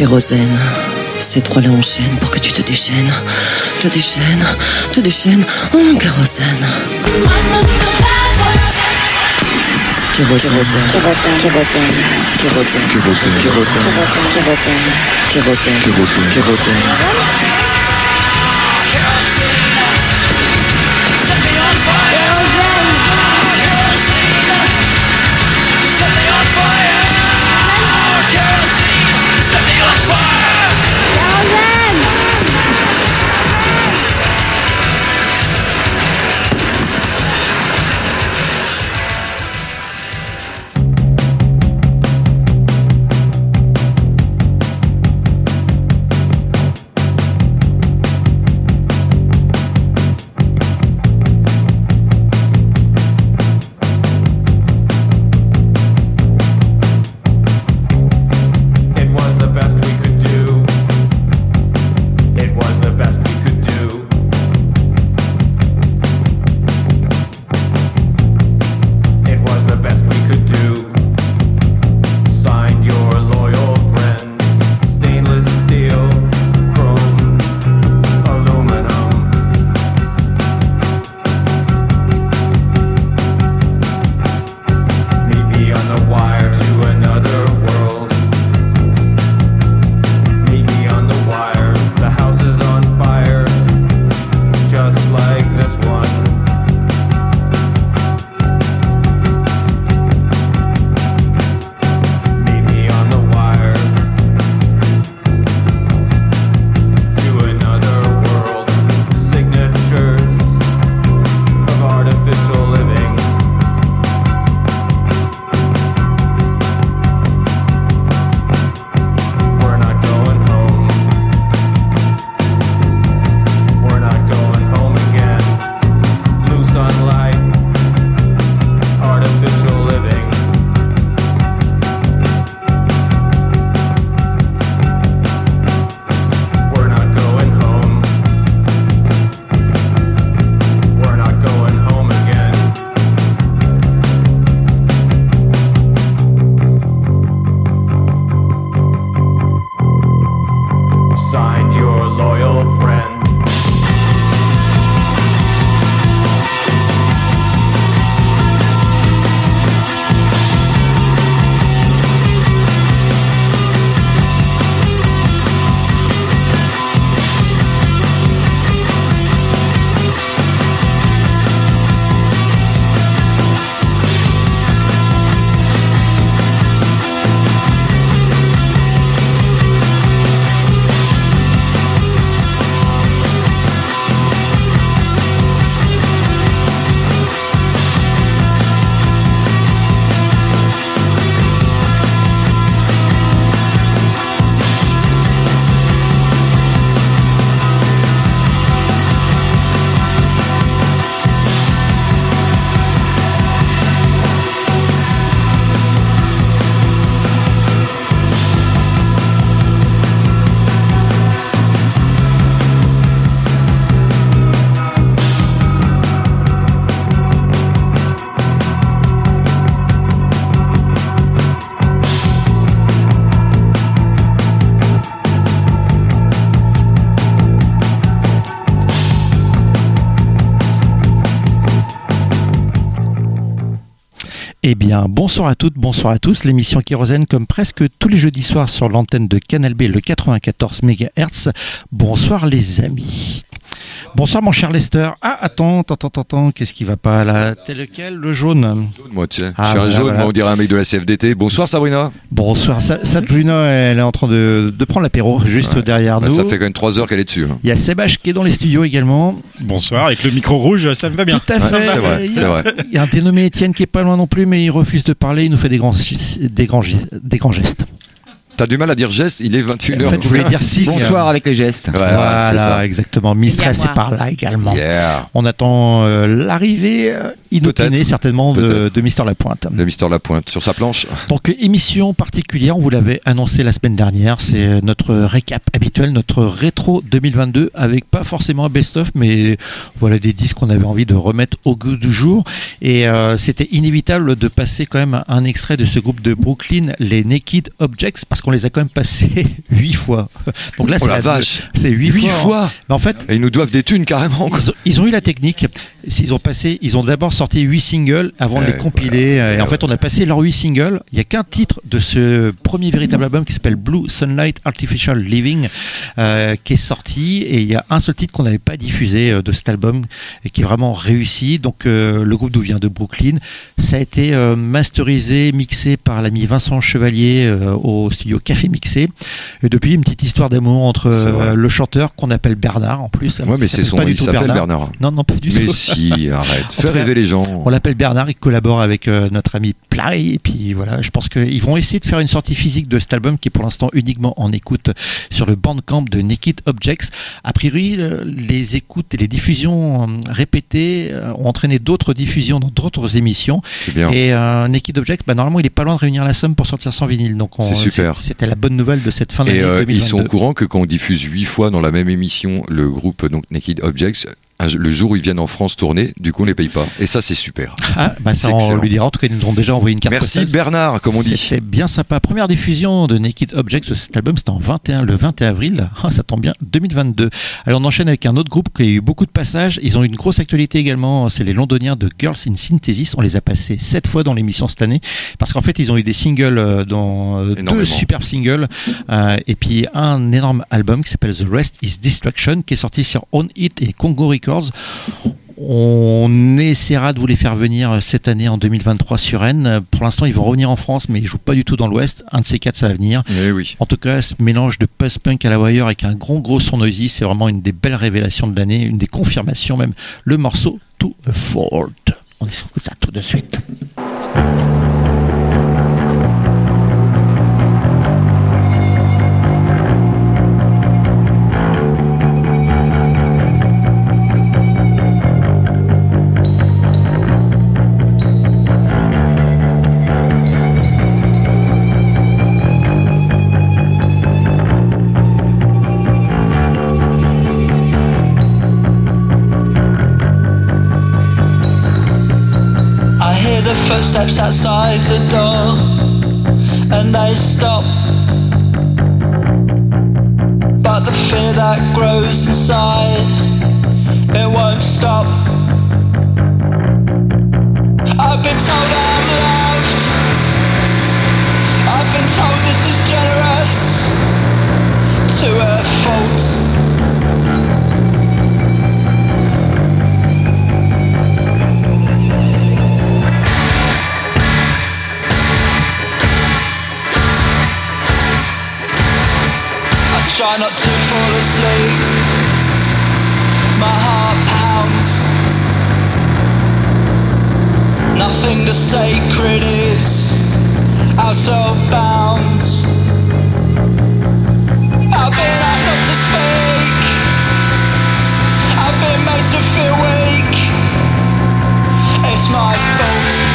Kérosène. Ces trois-là enchaînent pour que tu te déchaînes. Te déchaînes, te déchaînes. Oh, kérosène. Kérosène. Kérosène, kérosène, Kérosène. Kérosène. Kérosène. kérosène, kérosène. Kérosène. Kérosène. Eh bien, bonsoir à toutes, bonsoir à tous. L'émission Kérosène, comme presque tous les jeudis soirs sur l'antenne de Canal B, le 94 MHz. Bonsoir les amis. Bonsoir mon cher Lester. Ah, attends, attends, attends, attends, qu'est-ce qui va pas là? T'es lequel? Le jaune? Moi, tu sais, Ah, je suis un voilà, jaune, voilà. moi, on dirait un mec de la CFDT. Bonsoir Sabrina. Bonsoir. Sa- Sabrina, elle est en train de, de prendre l'apéro juste derrière Bah, nous. ça fait quand même 3 heures qu'elle est dessus. hein. Il y a Sébastien qui est dans les studios également. Bonsoir, avec le micro rouge, ça me va bien. Tout à Ouais, fait. c'est vrai, il, y c'est a, vrai. il y a un dénommé Étienne qui est pas loin non plus, mais il refuse de parler. Il nous fait des grands, des grands, des grands gestes. T'as du mal à dire geste, il est 21h. En fait, je voulais dire signe. Bonsoir avec les gestes. Ouais, c'est voilà, ça. exactement. Mistress est par là également. Yeah. On attend euh, l'arrivée euh, inopinée Peut-être. certainement de, de Mister Lapointe. Le Mister Lapointe sur sa planche. Donc euh, émission particulière, on vous l'avait annoncé la semaine dernière, c'est notre récap habituel, notre rétro 2022 avec pas forcément un best-of, mais voilà des disques qu'on avait envie de remettre au goût du jour. Et euh, c'était inévitable de passer quand même un extrait de ce groupe de Brooklyn, les Naked Objects, parce qu'on qu'on les a quand même passés huit fois. Donc là, Oh c'est la vache. C'est huit, Huit fois. fois Mais en fait, Et ils nous doivent des thunes carrément. ils ont, ils ont eu la technique. Ils ont passé, ils ont d'abord sorti huit singles avant de les Ouais, compiler. voilà. Et en fait, on a passé leurs huit singles. Il y a qu'un titre de ce premier véritable album qui s'appelle Blue Sunlight Artificial Living euh, qui est sorti. Et il y a un seul titre qu'on n'avait pas diffusé euh, de cet album et qui est vraiment réussi. Donc euh, le groupe d'où vient de Brooklyn. Ça a été euh, masterisé, mixé par l'ami Vincent Chevalier euh, au studio Café Mixé. Et depuis, une petite histoire d'amour entre euh, le chanteur qu'on appelle Bernard en plus. Ouais, mais c'est son. du Il s'appelle Bernard. Non, non, pas du Mais tout. si, arrête. Fais rêver les gens. On l'appelle Bernard, il collabore avec euh, notre ami Play. Et puis voilà, je pense qu'ils vont essayer de faire une sortie physique de cet album qui est pour l'instant uniquement en écoute sur le bandcamp de Naked Objects. A priori, euh, les écoutes et les diffusions répétées ont entraîné d'autres diffusions dans d'autres émissions. C'est bien. Et euh, Naked Objects, bah, normalement, il est pas loin de réunir la somme pour sortir son vinyle. Donc C'est super. C'était la bonne nouvelle de cette fin d'année Et euh, ils 2022. sont au courant que quand on diffuse huit fois dans la même émission le groupe donc Naked Objects, un- le jour où ils viennent en France tourner, du coup on les paye pas. Et ça c'est super. Ah, bah ça, on lui dira. En tout cas, ils nous ont déjà envoyé une carte Merci postale. Bernard, comme on dit. C'était bien sympa. Première diffusion de Naked Objects de cet album, c'était en 21, le 21 avril. Ah, ça tombe bien, 2022. Alors on enchaîne avec un autre groupe qui a eu beaucoup de passages. Ils ont eu une grosse actualité également. C'est les Londoniens de Girls in Synthesis. On les a passés sept fois dans l'émission cette année parce qu'en fait ils ont eu des singles euh, dans euh, deux superbes singles euh, et puis un énorme album qui s'appelle The Rest Is Destruction qui est sorti sur On It et Congo Records. On essaiera de vous les faire venir cette année en 2023 sur Rennes. Pour l'instant, ils vont revenir en France, mais ils jouent pas du tout dans l'Ouest. Un de ces quatre, ça va venir. Eh oui. En tout cas, ce mélange de post-punk à la wire avec un gros gros son noisy, c'est vraiment une des belles révélations de l'année, une des confirmations même. Le morceau To a Fault. On écoute ça tout de suite. Footsteps outside the door and they stop. But the fear that grows inside, it won't stop. I've been told I'm loved. I've been told this is generous to a fault. Try not to fall asleep. My heart pounds. Nothing to sacred is out of bounds. I've been asked not to speak. I've been made to feel weak. It's my fault.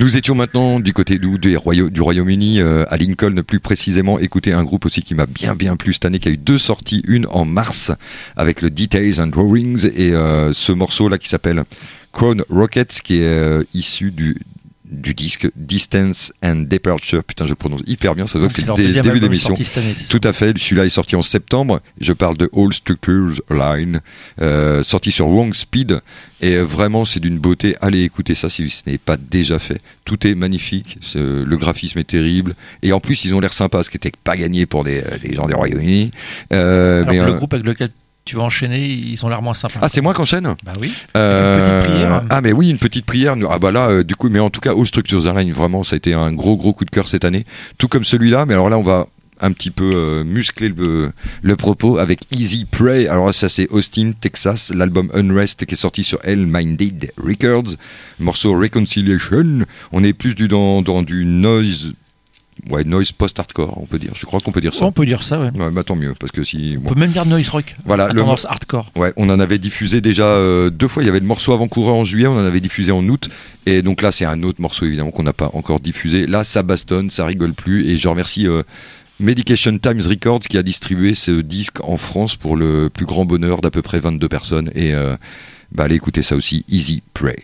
Nous étions maintenant du côté du, Royaume-Uni, euh, à Lincoln plus précisément, écouter un groupe aussi qui m'a bien bien plu cette année, qui a eu deux sorties, une en mars avec le Details and Drawings et euh, ce morceau là qui s'appelle Crown Rockets, qui est euh, issu du du disque Distance and Departure. Putain, je le prononce hyper bien, ça que c'est leur le début d'émission. Tout à fait, celui-là est sorti en septembre. Je parle de All Structures Line, euh, sorti sur Wrong Speed. Et vraiment, c'est d'une beauté. Allez écouter ça si ce n'est pas déjà fait. Tout est magnifique, le graphisme est terrible. Et en plus, ils ont l'air sympas, ce qui n'était pas gagné pour des, euh, des gens des Royaume-Uni. Euh, mais, le euh, groupe avec lequel tu vas enchaîner, ils ont l'air moins sympas. Ah, c'est moi qui enchaîne? Bah oui. Euh, Une petite prière. Ah mais oui, une petite prière. Ah bah là, euh, du coup, mais en tout cas, All Structures Align, vraiment, ça a été un gros gros coup de cœur cette année. Tout comme celui-là, mais alors là, on va un petit peu euh, muscler le, le propos avec Easy Prey. Alors ça c'est Austin, Texas, l'album Unrest qui est sorti sur Hell Minded Records. Morceau Reconciliation. On est plus du dans, dans du noise, ouais noise post-hardcore, on peut dire. Je crois qu'on peut dire ça. On peut dire ça, ouais. Ouais, bah tant mieux parce que si. On bon. peut même dire noise rock. Voilà, le tendance hardcore. Ouais, on en avait diffusé déjà euh, deux fois. Il y avait le morceau avant-coureur en juillet, on en avait diffusé en août. Et donc là, c'est un autre morceau évidemment qu'on n'a pas encore diffusé. Là, ça bastonne, ça rigole plus. Et je remercie euh, Medication Times Records qui a distribué ce disque en France pour le plus grand bonheur d'à peu près 22 personnes. Et euh, bah, allez écouter ça aussi, Easy Prey.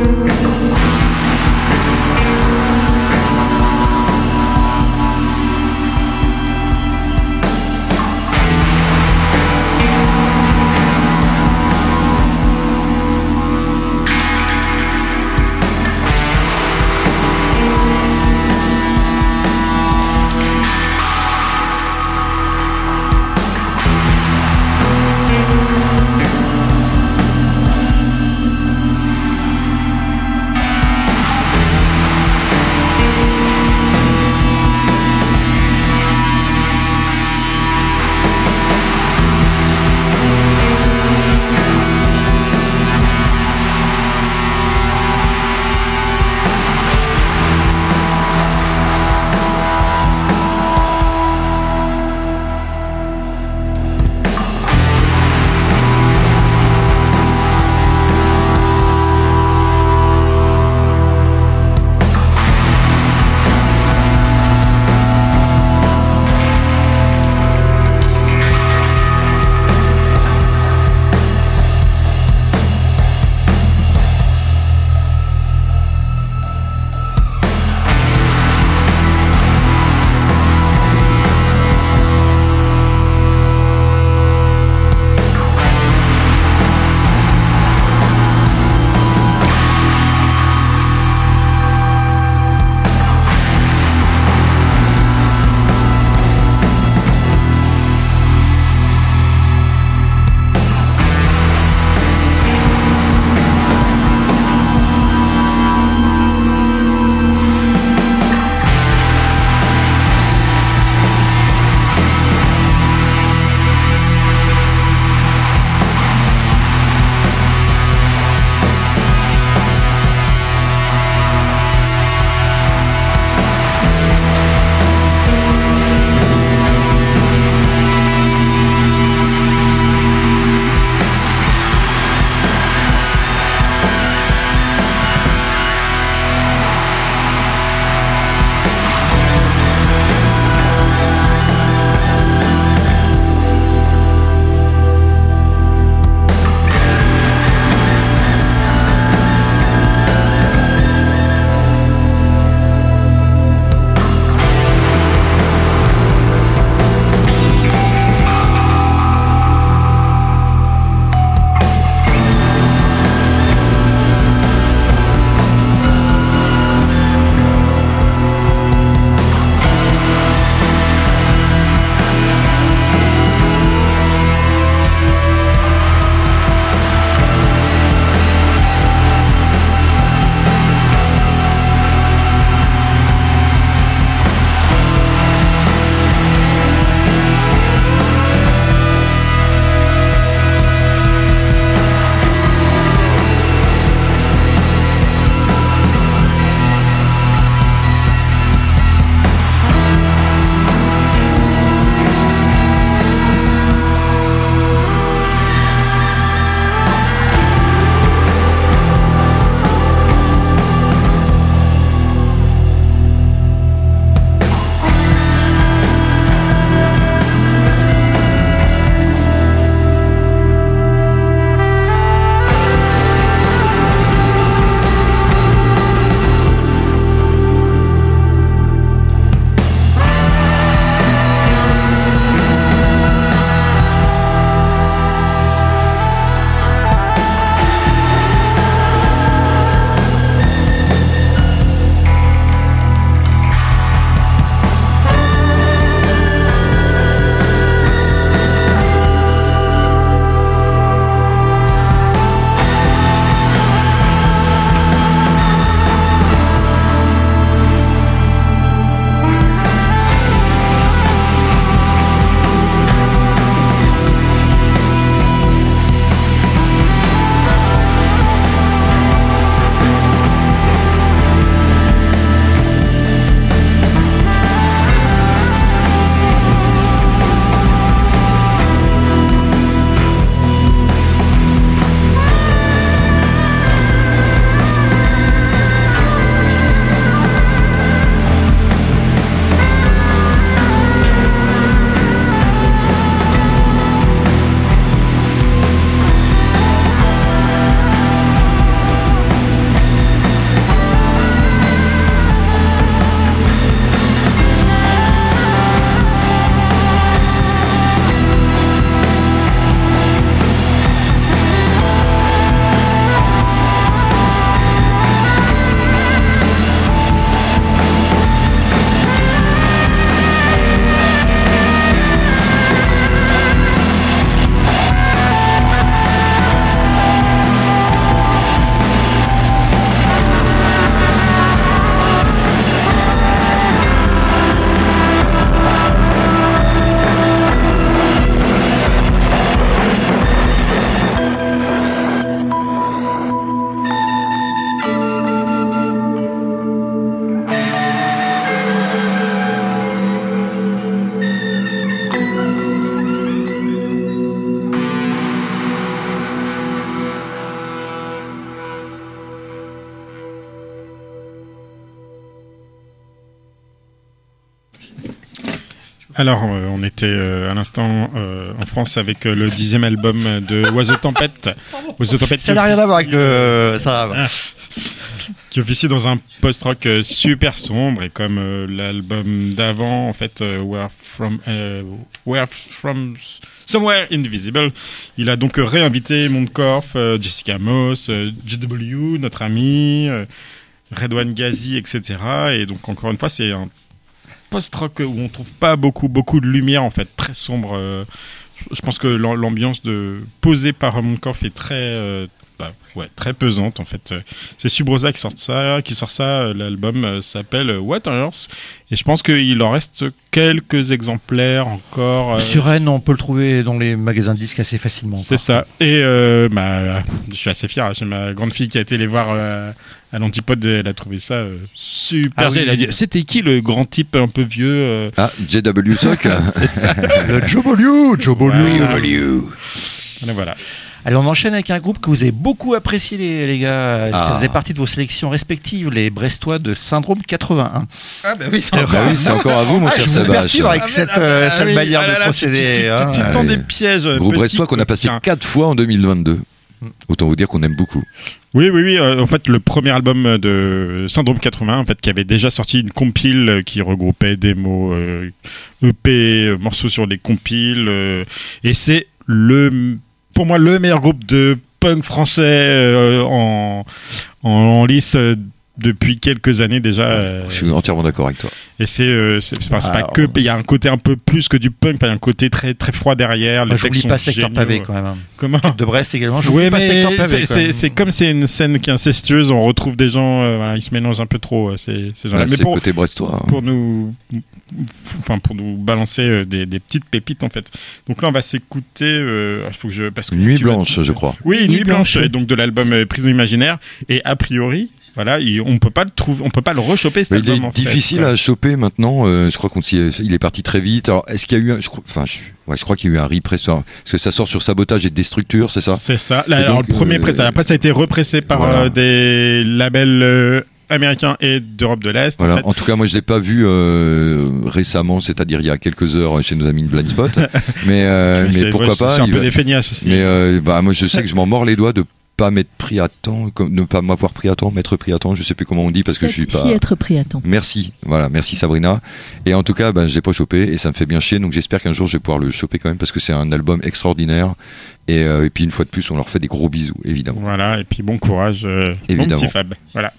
you. Alors, euh, on était euh, à l'instant euh, en France avec euh, le dixième album de Oiseau Tempête. Oiseau Tempête Ça n'a rien à voir avec le. Ça va. qui officie dans un post-rock super sombre et comme euh, l'album d'avant, en fait, euh, Where From, euh, Where From Somewhere Invisible, il a donc réinvité Mondkorf, euh, Jessica Moss, euh, JW, notre ami, euh, Redwan Ghazi, etc. Et donc encore une fois, c'est un post-rock où on trouve pas beaucoup, beaucoup de lumière, en fait, très sombre. euh, je pense que l'am- l'ambiance de posée par Mondkorf est très euh, bah, ouais, très pesante en fait. Euh, C'est Subrosa qui sort ça, qui sort ça. euh, L'album euh, s'appelle What on Earth et je pense qu'il en reste quelques exemplaires encore. euh, Sur Rennes, on peut le trouver dans les magasins de disques assez facilement. c'est ça. Et euh, bah, je suis assez fier. J'ai ma grande fille qui a été les voir euh, à l'antipode. Elle a trouvé ça euh, super. Ah oui. C'était qui le grand type un peu vieux euh, Ah, JW Sock Le Joboliu, Joboliu. Voilà. Voilà, voilà. Allez, on enchaîne avec un groupe que vous avez beaucoup apprécié, les, les gars. Ça Ah. faisait partie de vos sélections respectives, les Brestois de Syndrome 81. Ah bah oui, c'est Bah oui, c'est encore à vous, mon Ah, cher perturbe avec cette, euh, Ah cette oui, manière ah là de procéder. Tu, tu, tu- tu tends Ah des pièges. Groupe Brestois qu'on a passé coquin. quatre fois en 2022. Autant vous dire qu'on aime beaucoup. Oui, oui, oui. euh, en fait, le premier album de Syndrome 80, en fait, qui avait déjà sorti une compile euh, qui regroupait démos, euh, EP, euh, morceaux sur des compiles, euh, et c'est le, pour moi, le meilleur groupe de punk français euh, en, en, en lice euh, depuis quelques années déjà. euh, Je suis entièrement d'accord avec toi. et c'est, euh, c'est, enfin, c'est pas Alors, que, il y a un côté un peu plus que du punk, il y a un côté très, très froid derrière. Moi, les j'oublie pas Secteur géniaux. Pavé quand même. hein. Comment De Brest également. J'oublie Oui, pas mais Secteur Pavé. c'est- c'est c'est comme c'est une scène qui est incestueuse, on retrouve des gens, euh, voilà, ils se mélangent un peu trop, ces, ces gens-là. Là, mais c'est pour, côté brestois. hein. pour nous, enfin pour nous balancer euh, des, des petites pépites en fait. Donc là, on va s'écouter. euh, Il faut que je parce que Nuit vas- blanche, je crois. Oui, Nuit, Nuit blanche, Blanche. et donc de l'album euh, Prison imaginaire. Et a priori, voilà, il- on peut pas le trouver, on peut pas le rechoper. cet Mais il album, est en fait, difficile à choper maintenant. euh, je crois qu'on s'y est- il est parti très vite. Alors, est-ce qu'il y a eu un, je crois, enfin, je, ouais, je crois qu'il y a eu un repress. Parce que ça sort sur sabotage et destructure, c'est ça? C'est ça. Là, alors, donc, le premier euh, pressage. Après, ça a été repressé par voilà. euh, des labels euh, américains et d'Europe de l'Est. en Voilà. fait. En tout cas, moi, je l'ai pas vu euh, récemment, c'est-à-dire il y a quelques heures chez nos amis de Blindspot. mais euh, mais pourquoi ouais, pas C'est un peu va- des feignasses aussi. Mais euh, bah, moi, je sais que je m'en mords les doigts de pas m'être pris à temps, comme, ne pas m'avoir pris à temps, m'être pris à temps. Je sais plus comment on dit parce que je suis pas. Si être pris à temps. Merci, voilà, merci Sabrina. Et en tout cas, ben, je l'ai pas chopé et ça me fait bien chier. Donc j'espère qu'un jour je vais pouvoir le choper quand même parce que c'est un album extraordinaire. Et, euh, et puis une fois de plus, on leur fait des gros bisous, évidemment. Voilà, et puis bon courage, euh, Évidemment. petit Fab. Voilà.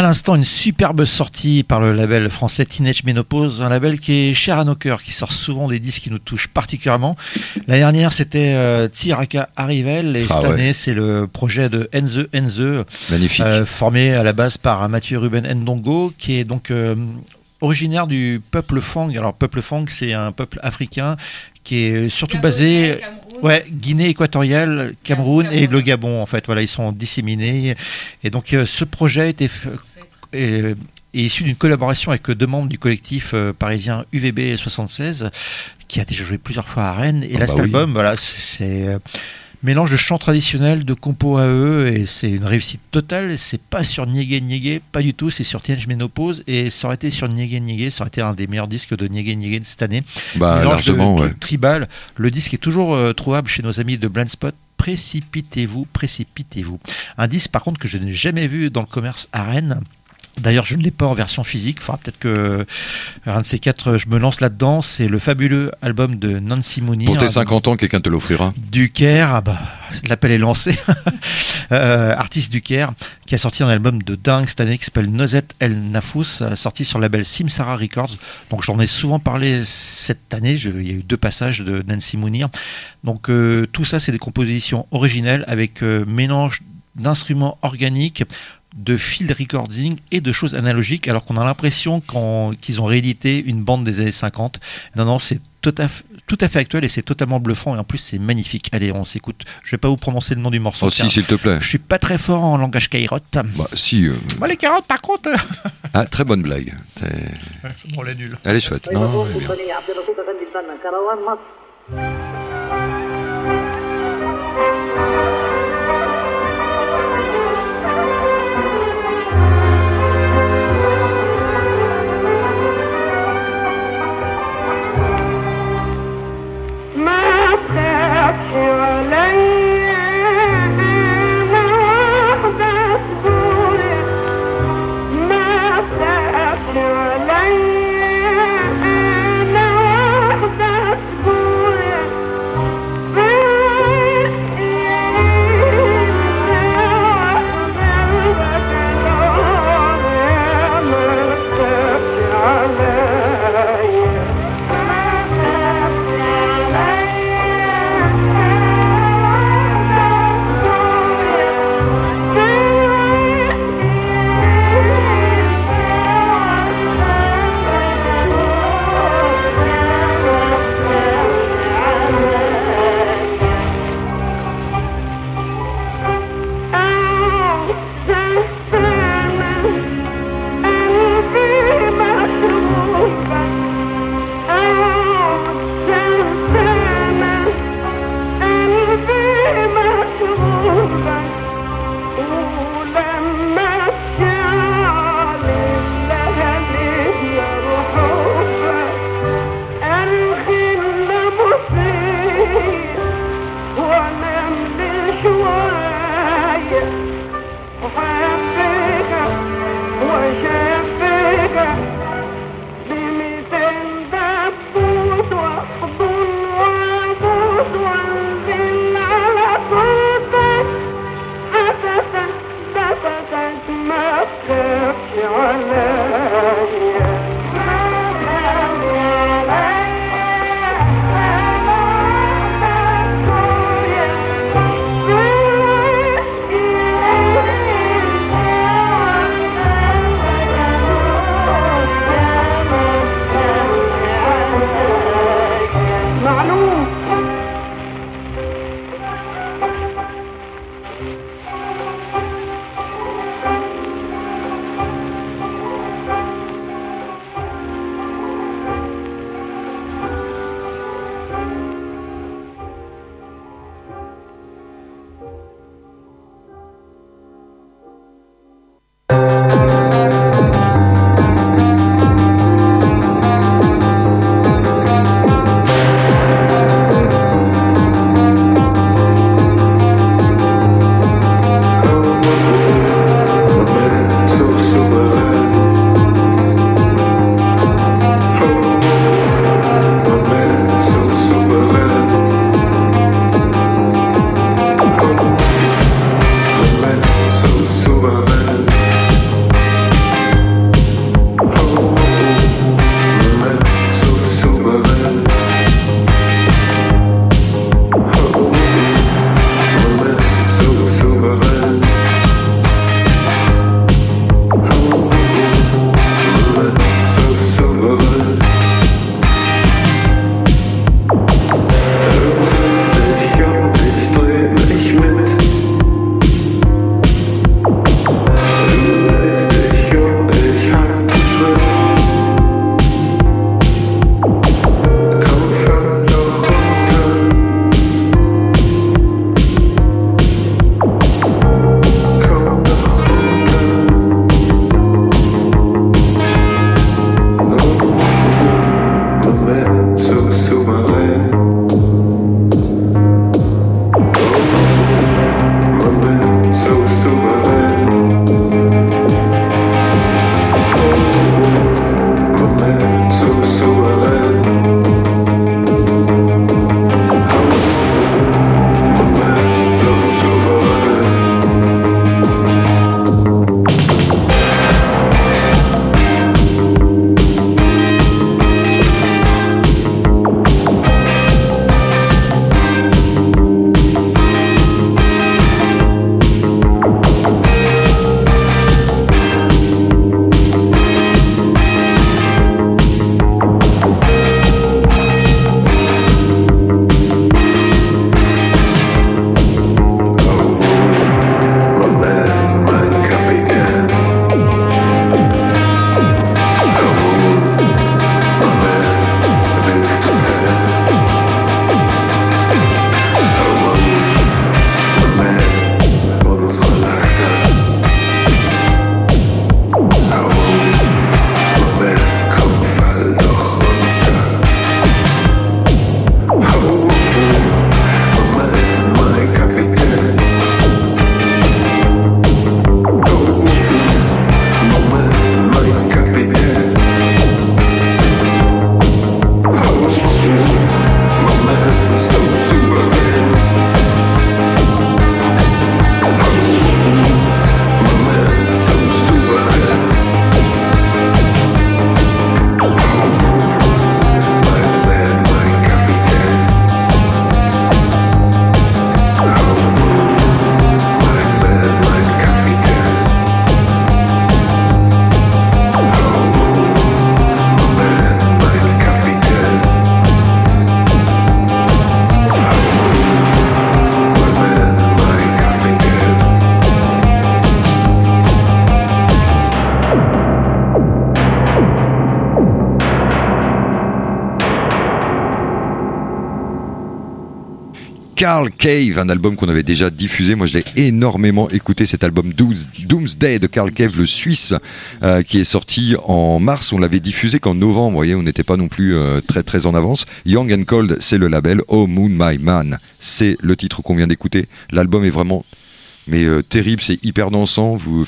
À l'instant, une superbe sortie par le label français Teenage Menopause, un label qui est cher à nos cœurs, qui sort souvent des disques qui nous touchent particulièrement. L'année dernière, c'était euh, Tiraka Arrivel, et Ah cette ouais. année, c'est le projet de Enze Enze, Magnifique. euh, formé à la base par Mathieu Ruben Ndongo, qui est donc euh, originaire du peuple Fang. Alors, peuple Fang, c'est un peuple africain qui est surtout basé. Ouais, Guinée équatoriale, Cameroun et le Gabon, en fait. Voilà, ils sont disséminés. Et donc, euh, ce projet était f- est, issu d'une collaboration avec deux membres du collectif euh, parisien UVB 76, qui a déjà joué plusieurs fois à Rennes. Et Ah là, bah cet oui. album, voilà, c'est- c'est euh, mélange de chants traditionnels, de compos à eux, et c'est une réussite totale. C'est pas sur Niégué Niégué, pas du tout. C'est sur Teenage Menopause, et ça aurait été sur Niégué Niégué, ça aurait été un des meilleurs disques de Niégué Niégué de cette année. Bah, Mélange largement, de ouais. trucs tribal. Le disque est toujours euh, trouvable chez nos amis de Blindspot. Précipitez-vous, précipitez-vous. Un disque par contre que je n'ai jamais vu dans le commerce à Rennes. D'ailleurs, je ne l'ai pas en version physique. Faudra peut-être que un de ces quatre, je me lance là-dedans. C'est le fabuleux album de Nancy Mooney. Pour tes un- 50 ans, quelqu'un te l'offrira. du Caire, ah bah, l'appel est lancé. Euh, artiste du Caire, qui a sorti un album de dingue cette année qui s'appelle Nozet El Nafous, euh, sorti sur le label Simsara Records. Donc j'en ai souvent parlé cette année. Je- il y a eu deux passages de Nancy Mounir. Donc euh, tout ça, c'est des compositions originelles avec euh, mélange d'instruments organiques de field recording et de choses analogiques alors qu'on a l'impression qu'ils ont réédité une bande des années 50 non non c'est tout à, fait, tout à fait actuel et c'est totalement bluffant et en plus c'est magnifique allez on s'écoute je vais pas vous prononcer le nom du morceau Oh, si, s'il te plaît. je suis pas très fort en langage carotte Bah, si. euh, moi les carottes par contre Ah, très bonne blague. Bon la nulle Elle est chouette. Non, elle est bien. Carl Cave, un album qu'on avait déjà diffusé. Moi, je l'ai énormément écouté, cet album Dooms- Doomsday de Carl Cave, le Suisse, euh, qui est sorti en mars. On l'avait diffusé qu'en novembre. Vous voyez, on n'était pas non plus euh, très très en avance. Young and Cold, c'est le label. Oh Moon My Man, c'est le titre qu'on vient d'écouter. L'album est vraiment mais euh, terrible, c'est hyper dansant. Vous,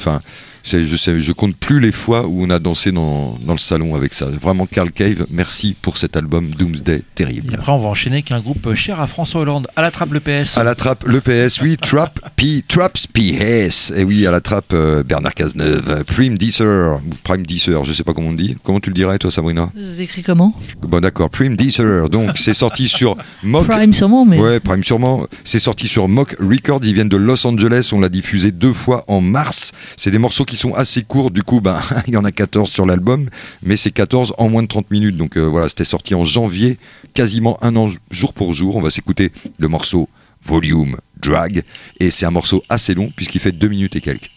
je sais, je compte plus les fois où on a dansé dans, dans le salon avec ça. Vraiment, Carl Cave, merci pour cet album Doomsday, Et terrible. après, on va enchaîner avec un groupe cher à François Hollande. À la trappe le PS. À la trappe, le PS, oui, Trap, P, Traps PS. Et oui, à la trappe, euh, Bernard Cazeneuve, euh, Prime Deezer, ou Prime Deezer, je sais pas comment on dit. Comment tu le dirais, toi, Sabrina? Vous écrit comment? Bon, d'accord, Prime Deezer. Donc, c'est sorti sur Mock. Prime sûrement, mais. Ouais, Prime sûrement. C'est sorti sur Mock Records. Ils viennent de Los Angeles. On l'a diffusé deux fois en mars. C'est des morceaux qui sont assez courts. Du coup, ben, il y en a 14 sur l'album. Mais c'est 14 en moins de 30 minutes. Donc euh, voilà, c'était sorti en janvier. Quasiment un an jour pour jour. On va s'écouter le morceau Volume Drag. Et c'est un morceau assez long puisqu'il fait deux minutes et quelques.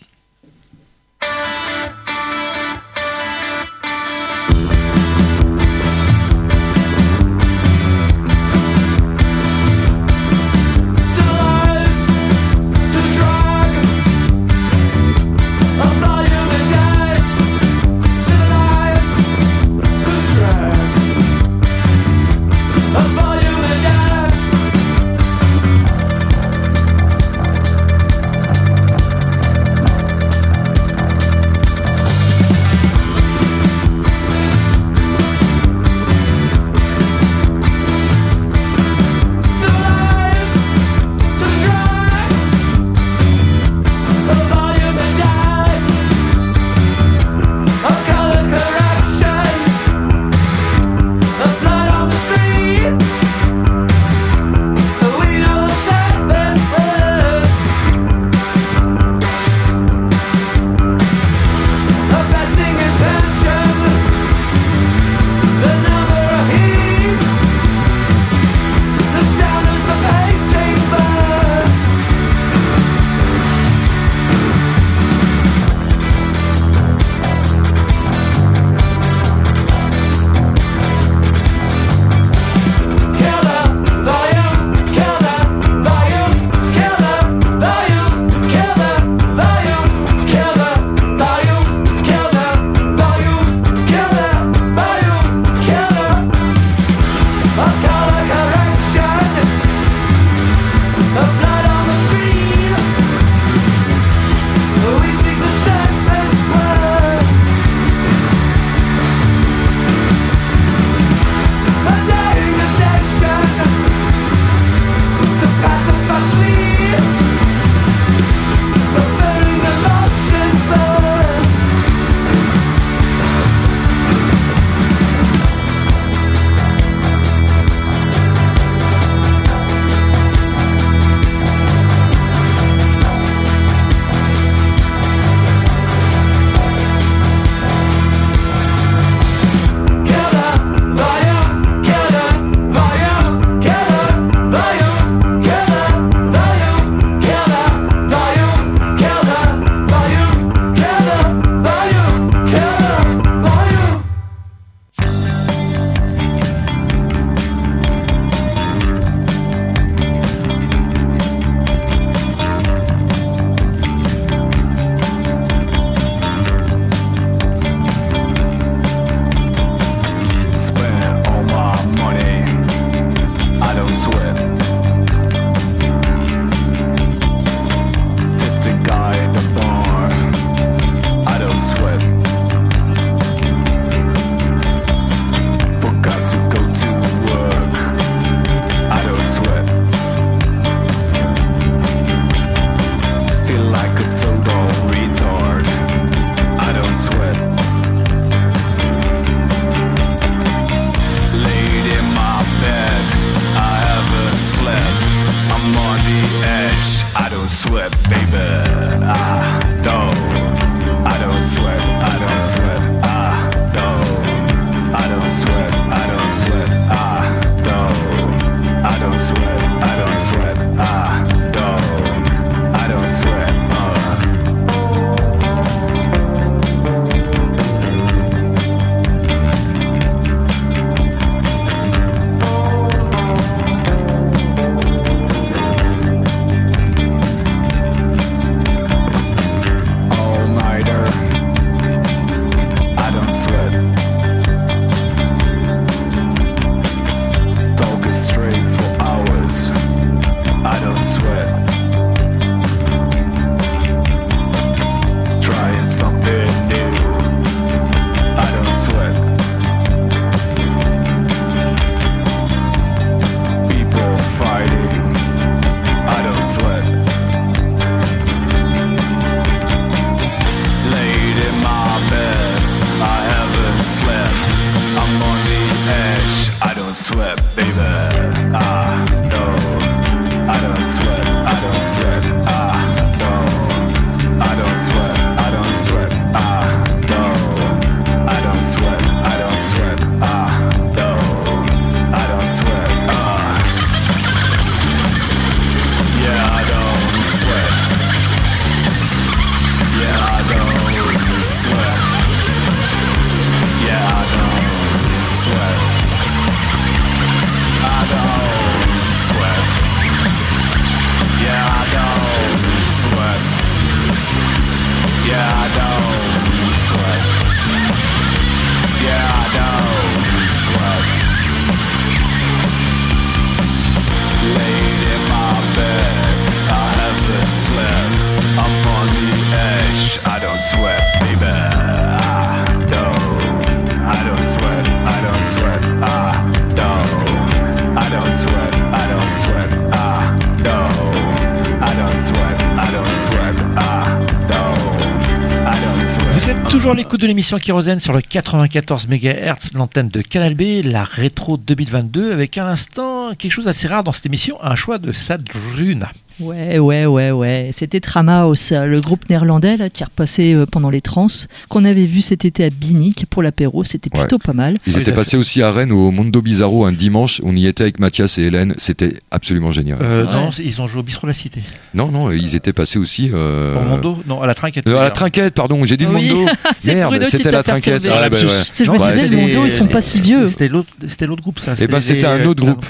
Toujours l'écoute de l'émission Kérosène sur le 94 MHz, l'antenne de Canal B, la rétro 2022, avec à l'instant quelque chose d'assez rare dans cette émission, un choix de Sadruna. Ouais, ouais, ouais, ouais. C'était Tramaos, le groupe néerlandais là, qui est repassé euh, pendant les trans, qu'on avait vu cet été à Binic pour l'apéro. C'était Ouais. plutôt pas mal. Ils Oui, étaient passés aussi à Rennes au Mondo Bizarro un dimanche. On y était avec Mathias et Hélène. C'était absolument génial. Euh, Ouais. Non, ils ont joué au Bistrot de la Cité. Non, non, ils étaient passés aussi. euh, Au Mondo Non, à la trinquette. euh, à la trinquette, pardon, j'ai dit le Oui. Mondo. C'est Merde, c'était t'a la trinquette. perturbé. Ah, bah, ouais. Je Non, me bah, disais, le Mondo, ils sont pas si vieux. C'était l'autre, c'était l'autre groupe, ça. Eh ben, c'était un autre groupe.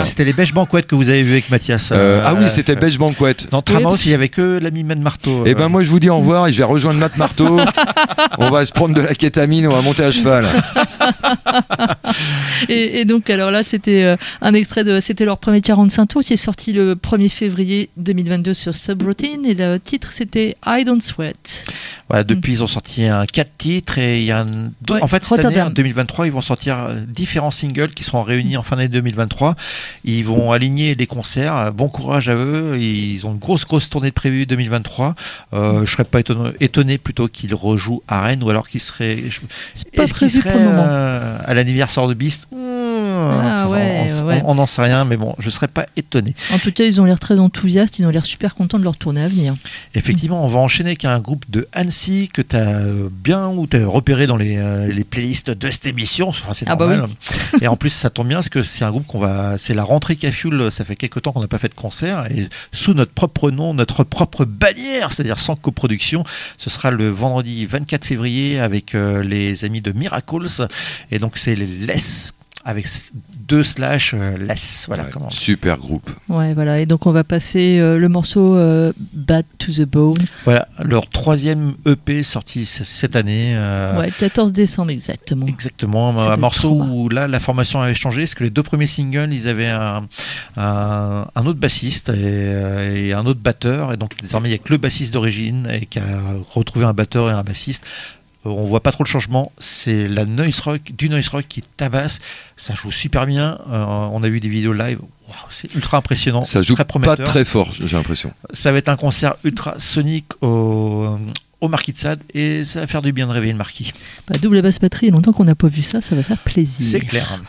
C'était les Bêches Banquettes que vous avez vu avec Mathias. Euh, ah oui, euh, c'était euh, Beige Banquet. Dans Tramaos, Oui. il y avait que l'ami Mad Marteau. Eh euh, ben moi je vous dis au revoir et je vais rejoindre Matt Marteau. on va se prendre de la kétamine, on va monter à cheval. Et, et donc, alors là, c'était euh, un extrait de. C'était leur premier 45 tours qui est sorti le 1er février 2022 sur Subroutine. Et le titre, c'était I Don't Sweat. Voilà, depuis, ils ont sorti un 4 titres et il y a un... Ouais, En fait, cette année, en 2023, ils vont sortir euh, différents singles qui seront réunis en fin d'année 2023. Ils vont aligner les concerts. Euh, Bon courage à eux. Ils ont une grosse, grosse tournée de prévue 2023. Euh, je serais pas étonné, étonné plutôt qu'ils rejouent à Rennes ou alors qu'ils seraient... je- C'est pas Est-ce qu'ils seraient euh, à l'anniversaire de Beast? Mmh, Ah on- ouais, on- ouais. On n'en sait rien, mais bon, je serais pas étonné. En tout cas, ils ont l'air très enthousiastes. Ils ont l'air super contents de leur tournée à venir. Effectivement, on va enchaîner avec un groupe de Annecy que tu as bien ou tu repéré dans les, euh, les playlists de cette émission. Enfin, c'est Ah bah normal. Et en plus, ça tombe bien parce que c'est un groupe qu'on va. C'est la rentrée Cafioul. Ça fait quelques temps qu'on n'a pas fait de concert. Et sous notre propre nom, notre propre bannière, c'est-à-dire sans coproduction, ce sera le vendredi 24 février avec euh, les amis de Miracles. Et donc, c'est les Less avec deux slash euh, Less. Voilà Ouais, comment. Super groupe. Ouais, voilà. Et donc, on va passer euh, le morceau euh, Bad to the Bone. Voilà, leur troisième EP sorti cette année. euh, Ouais, 14 décembre exactement. Exactement, un morceau où là la formation avait changé, parce que les deux premiers singles, ils avaient un, un, un autre bassiste et, et un autre batteur, et donc désormais il n'y a que le bassiste d'origine et qui a retrouvé un batteur et un bassiste. Euh, On voit pas trop le changement, c'est la noise rock, du noise rock qui tabasse, ça joue super bien. Euh, on a vu des vidéos live, Waouh, c'est ultra impressionnant, Ça joue très pas très fort, j'ai l'impression. Ça va être un concert ultra sonique au, au Marquis de Sade et ça va faire du bien de réveiller le Marquis. Bah, double basse batterie, il y a longtemps qu'on n'a pas vu ça, ça va faire plaisir. C'est clair.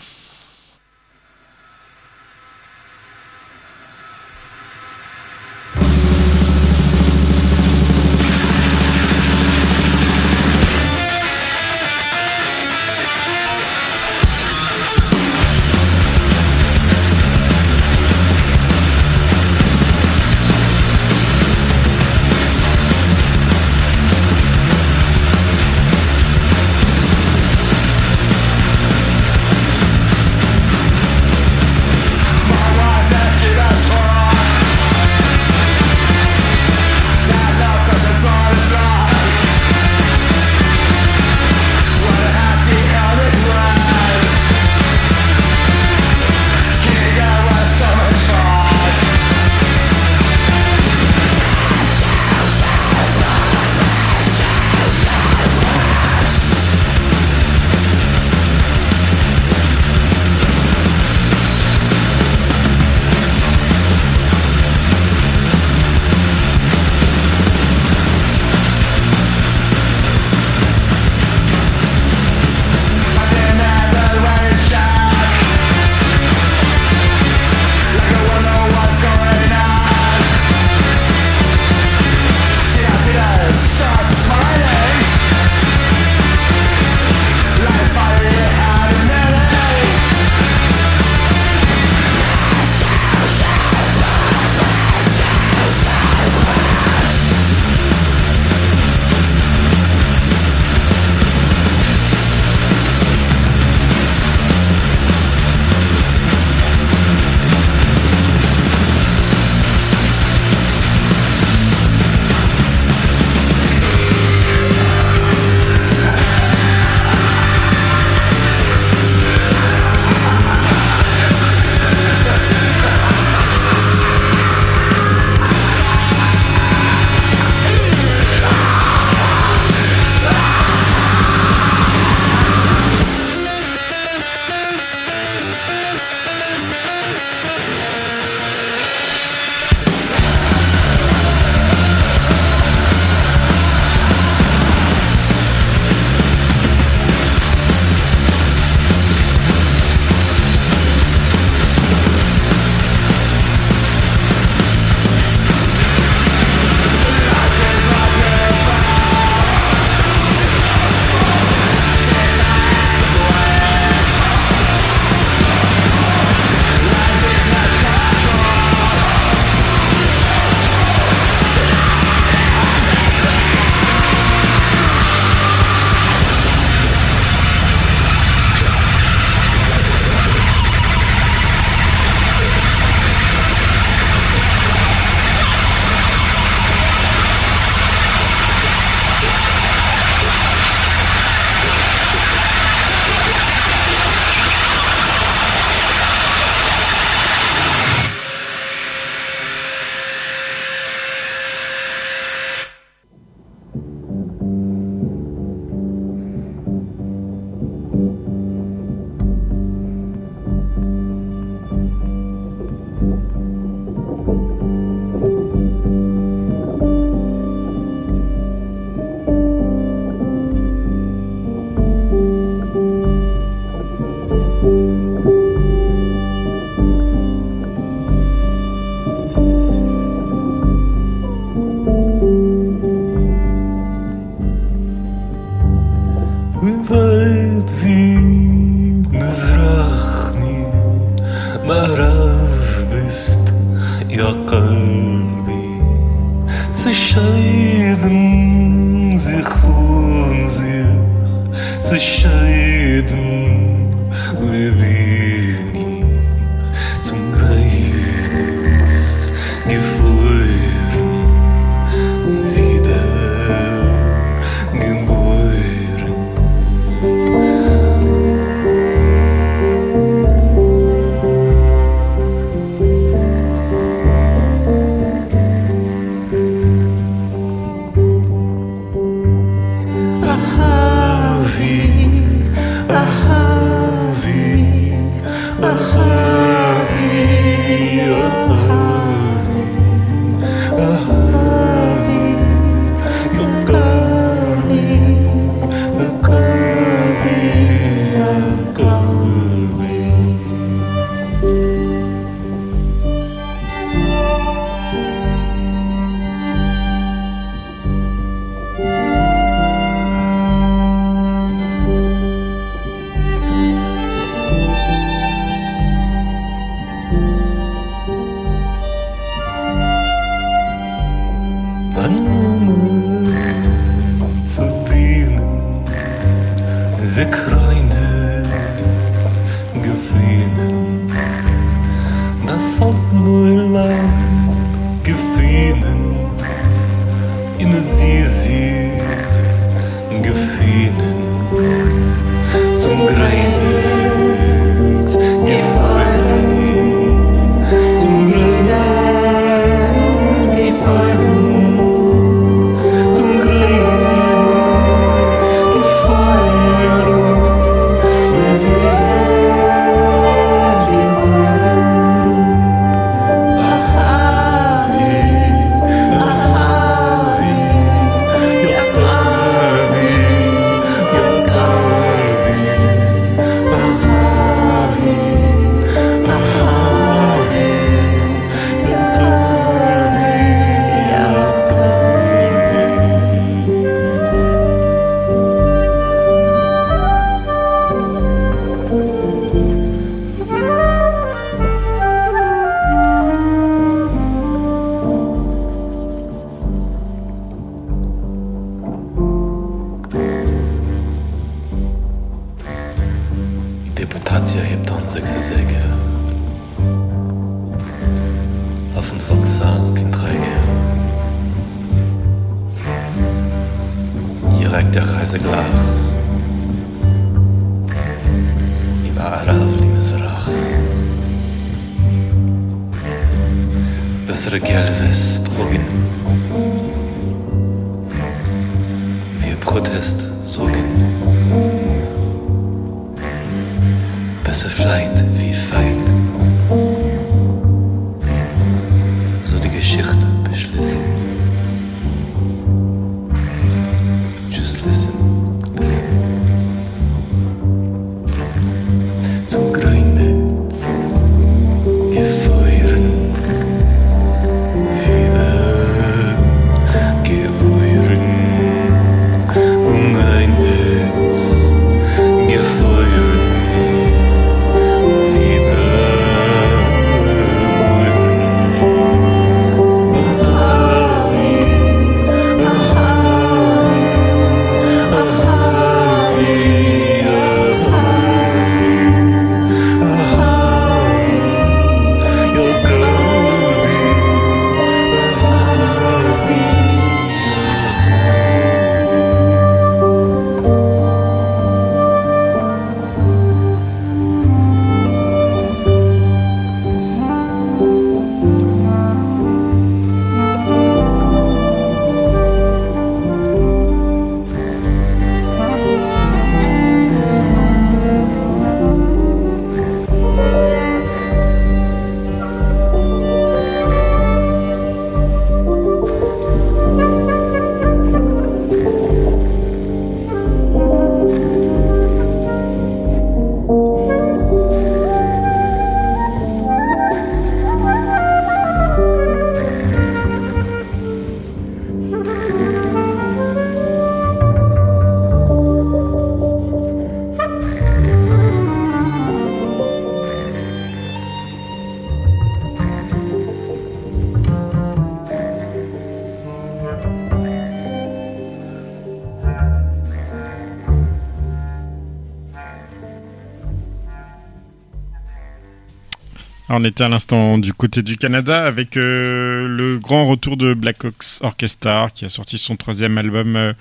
On était à l'instant du côté du Canada avec euh, le grand retour de Black Ox Orchestra qui a sorti son troisième album euh,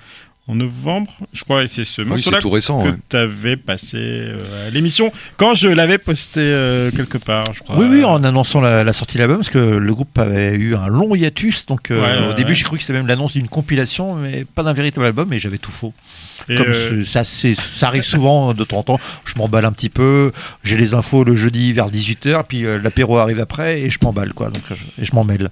en novembre, je crois, et c'est ce morceau-là c'est tout récent, que ouais. tu avais passé euh, à l'émission quand je l'avais posté euh, quelque part, je crois. Oui, oui, en annonçant la, la sortie de l'album, parce que le groupe avait eu un long hiatus. Donc, euh, Ouais, au début, ouais. j'ai cru que c'était même l'annonce d'une compilation, mais pas d'un véritable album, et j'avais tout faux. Et, Comme euh, ça, c'est- ça arrive souvent de temps en temps. Je m'emballe un petit peu, j'ai les infos le jeudi vers 18h, puis euh, l'apéro arrive après, et je m'emballe, quoi. Donc, et je m'en mêle.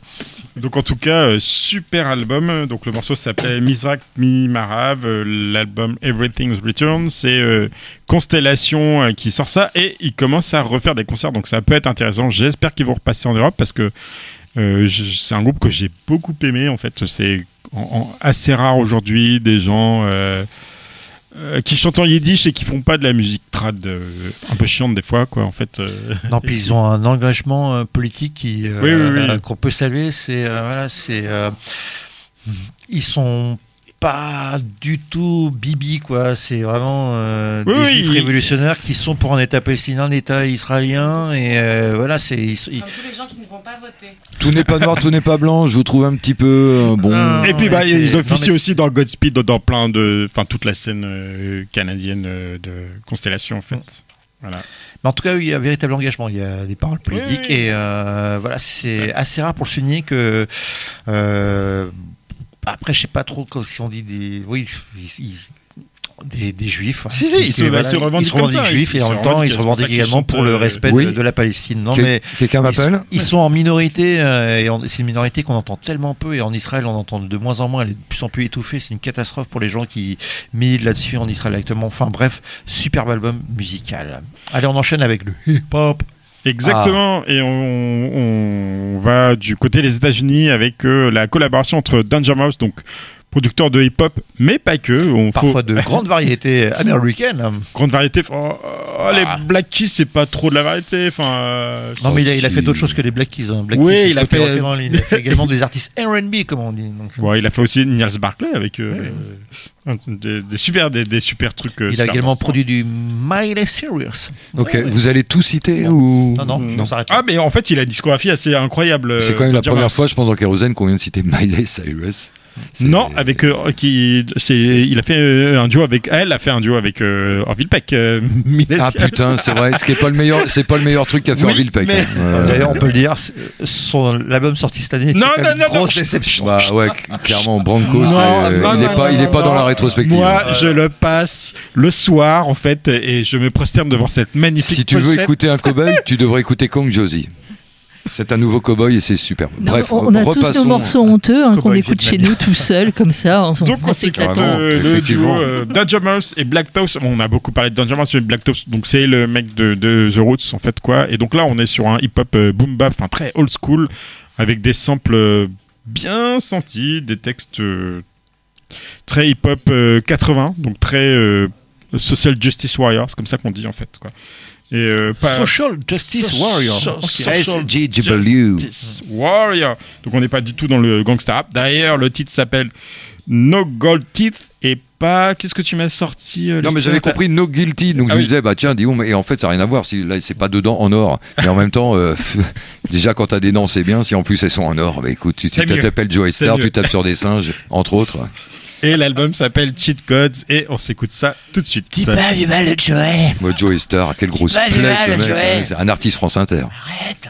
Donc en tout cas, euh, super album. Donc le morceau s'appelait Misrak Mi Marav. Euh, L'album Everything's Return, c'est euh, Constellation qui sort ça et il commence à refaire des concerts. Donc ça peut être intéressant. J'espère qu'ils vont repasser en Europe parce que c'est un groupe que j'ai beaucoup aimé. En fait, c'est assez rare aujourd'hui des gens. Euh, qui chantent en yiddish et qui font pas de la musique trad euh, un peu chiante des fois quoi en fait euh. Non, puis ils ont un engagement politique qui Oui, oui, oui. qu'on peut saluer. C'est voilà, c'est ils sont pas du tout bibi quoi. C'est vraiment euh, Oui, des oui, juifs il- révolutionnaires qui sont pour un État palestinien, un État israélien et euh, voilà, c'est ils, ils- Comme tous les gens qui ne vont pas voter. Tout n'est pas noir, tout n'est pas blanc. Je vous trouve un petit peu euh, bon. Non, Et puis bah, c'est- ils officient aussi dans Godspeed, dans, plein de, enfin toute la scène euh, canadienne euh, de Constellation en fait. Voilà. Mais en tout cas, oui, il y a un véritable engagement. Il y a des paroles politiques Oui, oui. et euh, voilà, c'est assez rare pour le souligner que. euh, après, je sais pas trop si on dit des. Oui, ils- ils- des, des juifs. hein, Si, si, ils se- revendiquent comme ça, juifs et en même temps, ils se revendiquent également pour le euh, respect oui. de, de la Palestine. Non, mais Quelqu'un m'appelle ils sont en minorité euh, et en- c'est une minorité qu'on entend tellement peu et en Israël on entend de moins en moins, elle est de plus en plus étouffée, c'est une catastrophe pour les gens qui milent là-dessus en Israël actuellement. Enfin bref, superbe album musical. Allez, on enchaîne avec le hip-hop. Exactement. Et on, on va du côté des États-Unis avec euh, la collaboration entre Danger Mouse, donc producteur de hip-hop, mais pas que. On Parfois faut- de grandes variétés américaines. grande variété. Oh, oh, Les Black Keys, c'est pas trop de la variété. Enfin. euh, Non, mais il a, il a si. fait d'autres choses que les Black Keys. hein. Black Oui, Keys, c'est il a fait- rock'n'roll. Il a fait également des artistes R&B, comme on dit. Donc, Bon, il a fait aussi Niels Barclay avec euh, des, des super, des, des super trucs. euh, il a également produit du Miley Cyrus. Ok, Ouais. vous allez tout citer ou Non, non, on s'arrête. Ah, mais en fait, il a une discographie assez incroyable. C'est euh, quand même la première fois, je pense, dans Kérosène qu'on vient de citer Miley Cyrus. Non, avec euh, qui, c'est, il a fait euh, un duo avec elle, a fait un duo avec euh, Orville Peck. euh, Ah putain, c'est vrai. Ce qui est pas le meilleur, c'est pas le meilleur truc qu'a fait Oui, Orville Peck. mais- hein. D'ailleurs, on peut le dire, son l'album sorti cette année. Non, non, non, une grosse non. déception. Bah ouais, clairement, Branco, Non, c'est, euh, non, il n'est non, pas, il est pas dans non. la rétrospective. Moi, je le passe le soir, en fait, et je me prosterne devant cette magnifique si tu veux écouter un cowboy, tu devrais écouter Kong Josie. C'est un nouveau cowboy et c'est superbe. Non, Bref, on, on a tous nos morceaux honteux hein, qu'on écoute chez nous tout seul, comme ça. On, Donc on s'éclate. euh, le duo euh, Danger Mouse et Black Toast. On a beaucoup parlé de Danger Mouse mais Black Toast, donc c'est le mec de, de The Roots en fait quoi. Et donc là on est sur un hip-hop euh, boom bap, enfin très old school, avec des samples euh, bien sentis, des textes euh, très hip-hop euh, 80, donc très euh, social justice warrior, c'est comme ça qu'on dit en fait quoi. Et euh, pas Social Justice So- Warrior. so- Ok. social SJW. Justice Warrior. Donc on n'est pas du tout dans le gangsta rap. D'ailleurs, le titre s'appelle No Gold Teeth et pas. Qu'est-ce que tu m'as sorti euh, Non mais j'avais compris no guilty donc Ah je me disais bah tiens dis et en fait ça n'a rien à voir si là c'est pas dedans en or mais en même temps euh, déjà quand t'as des dents c'est bien si en plus elles sont en or bah écoute tu t'appelles Joe Star tu tapes sur des singes entre autres Et l'album s'appelle Cheat Codes et on s'écoute ça tout de suite. Dis pas du mal de Joey? moi Joe Star quelle grosse pas du plaie mal, ce mec Joey? hein, c'est un artiste France Inter Arrête.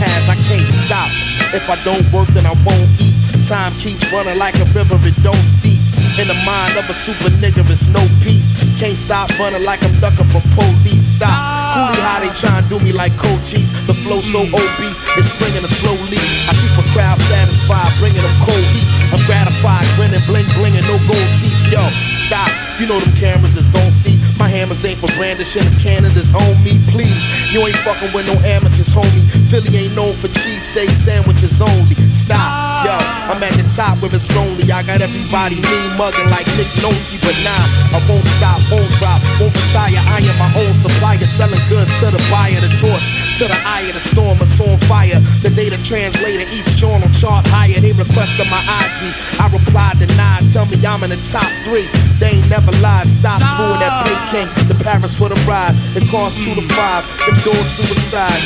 Has. I can't stop. If I don't work, then I won't eat. Time keeps running like a river, it don't cease. In the mind of a super nigga, it's no peace. Can't stop running like I'm ducking from police. Stop. Coolie how they try and do me like cold cheese. The flow so mm. obese, it's bringing a slow. I keep a crowd satisfied, bringing them cold heat. I'm gratified, grinning, bling, blinging, no gold teeth. Yo, stop. You know them cameras is gon' see. My hammers ain't for brandishing. If cannons is on me, please. You ain't fucking with no amateurs, homie. Philly ain't known for cheesesteak sandwiches only. Stop. Yo, I'm at the top where it's lonely. I got everybody mean mugging like Nick Nolte, but nah, I won't stop, won't drop, won't retire. I am my own supplier, selling goods to the buyer, the torch to the eye of the storm, it's on fire. The data translator, each on chart higher. They requested my IG. I replied, denied. Tell me I'm in the top three. They ain't never lied. Stop doing that pay The Paris with a ride. It costs two to five. Them doors suicide.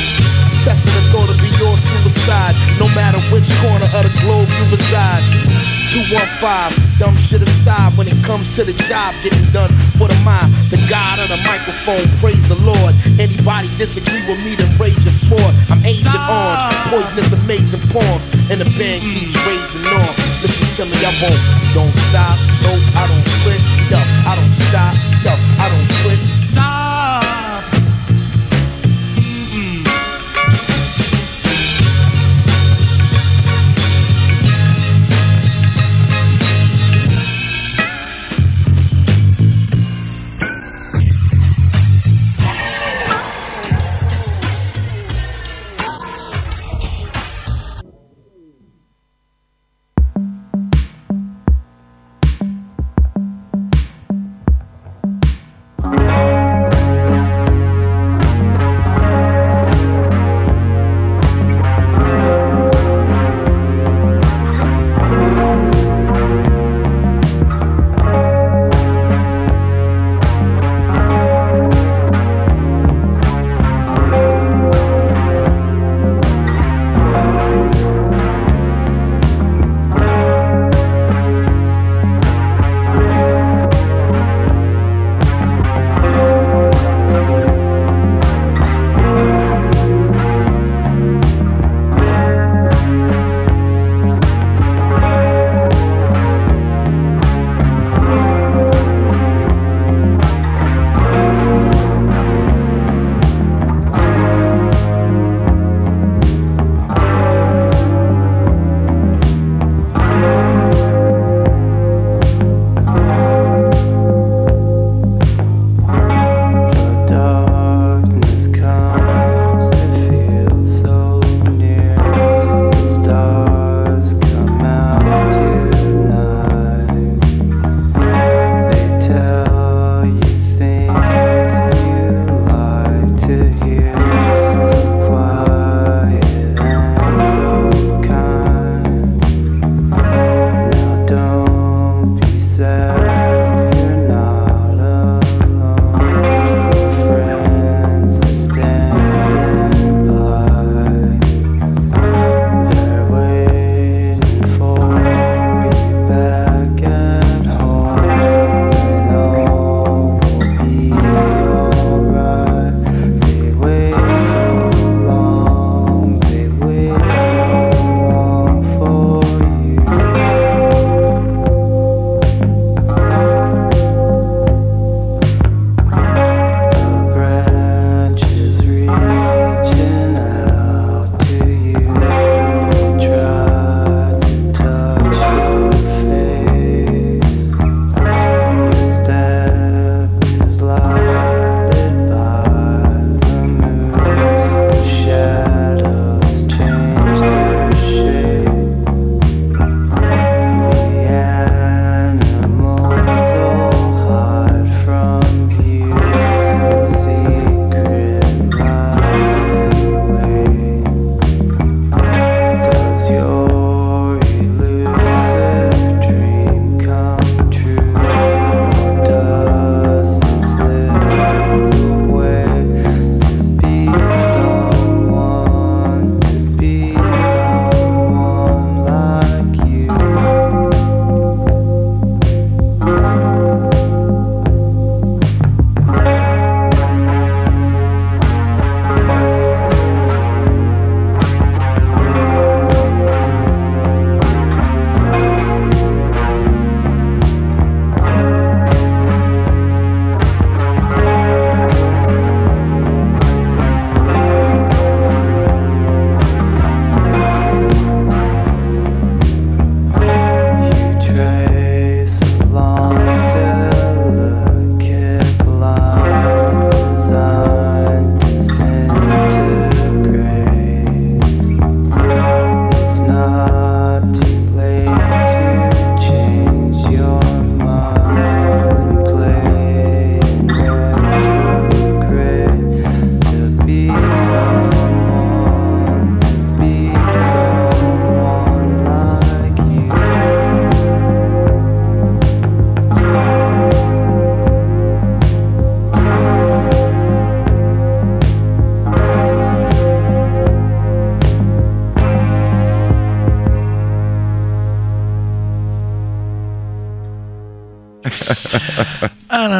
Testing the thought to be your suicide. No matter which corner of the globe you reside. 215, dumb shit aside when it comes to the job getting done. What am I? The god of the microphone, praise the Lord. Anybody disagree with me, then rage your sword. I'm Agent Orange, poisonous, amazing poems, and the band keeps raging on. Listen to me, I won't, don't stop, no, I don't quit, yo, I don't stop, yo,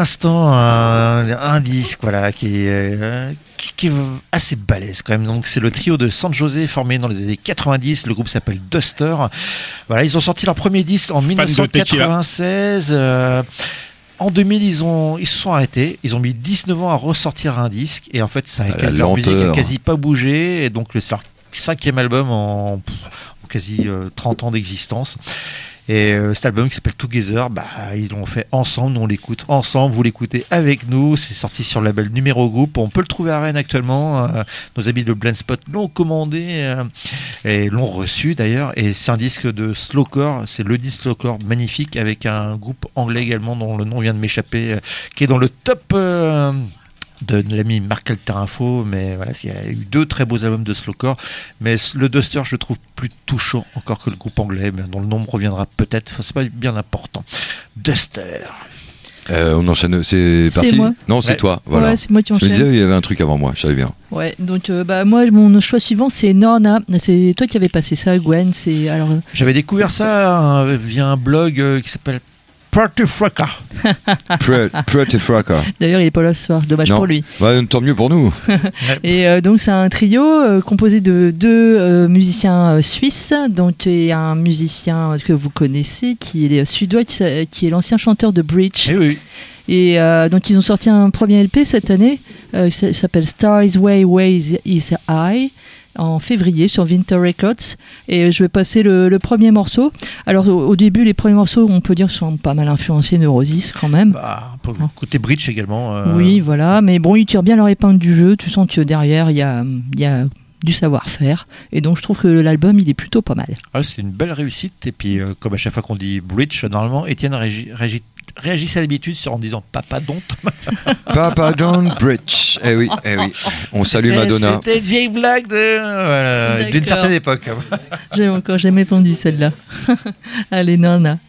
l'instant, un, un disque voilà, qui, est, euh, qui, qui est assez balèze quand même. Donc, c'est le trio de San José formé dans les années 90. Le groupe s'appelle Duster. Voilà, ils ont sorti leur premier disque en de 1996. euh, en 2000, ils, ont, ils se sont arrêtés. Ils ont mis 19 ans à ressortir un disque. Et en fait, ça Ah, la leur musique a lenteur. quasi pas bougé. Et donc, le- c'est leur cinquième album en, quasi euh, 30 ans d'existence. Et euh, cet album qui s'appelle Together, bah, ils l'ont fait ensemble, nous on l'écoute ensemble, vous l'écoutez avec nous, c'est sorti sur le label Numéro Groupe, on peut le trouver à Rennes actuellement, euh, nos amis de Blend Spot l'ont commandé euh, et l'ont reçu d'ailleurs, et c'est un disque de slowcore, c'est le disque slowcore magnifique avec un groupe anglais également dont le nom vient de m'échapper, qui est dans le top... de l'ami Marc Alterinfo, mais voilà, il y a eu deux très beaux albums de slowcore, mais le Duster, je le trouve plus touchant encore que le groupe anglais, mais dont le nom reviendra peut-être, enfin, c'est pas bien important. Duster. Euh, on enchaîne, c'est C'est parti moi. Non, c'est Ouais. toi. Voilà. Ouais, c'est moi qui Je me enchaîne. disais, il y avait un truc avant moi, je savais bien. Ouais, donc euh, bah, moi, mon choix suivant, c'est Norna. C'est toi qui avais passé ça, Gwen. C'est alors. euh, J'avais découvert ça euh, via un blog euh, qui s'appelle Party Fracas. Pre- Pretty Fracas. D'ailleurs, il est pas là ce soir. Dommage Non. pour lui. Ouais, tant mieux pour nous. Et euh, donc c'est un trio euh, composé de deux euh, musiciens euh, suisses, donc et un musicien que vous connaissez qui est suédois, qui, est l'ancien chanteur de Bridge. Eh oui. Et euh, donc ils ont sorti un premier LP cette année, euh, ça s'appelle Star is Way, Way is, is High en février sur Winter Records et je vais passer le, le premier morceau. Alors au, au début les premiers morceaux on peut dire sont pas mal influencés Neurosis quand même. Bah, côté Bridge également. euh, Oui, voilà, mais bon, ils tirent bien leur épingle du jeu. Tu sens que derrière, il y a, y a du savoir-faire. Et donc, je trouve que l'album, il est plutôt pas mal. ah, c'est une belle réussite. Et puis, euh, comme à chaque fois qu'on dit Bridge, normalement, Étienne réagi- l'habitude sur en disant Papa Don't. Papa Don't Bridge. Eh oui, eh oui. On salue Madonna. C'était une vieille blague de- voilà, d'une certaine époque. J'ai encore jamais entendu celle-là. Allez, Nana.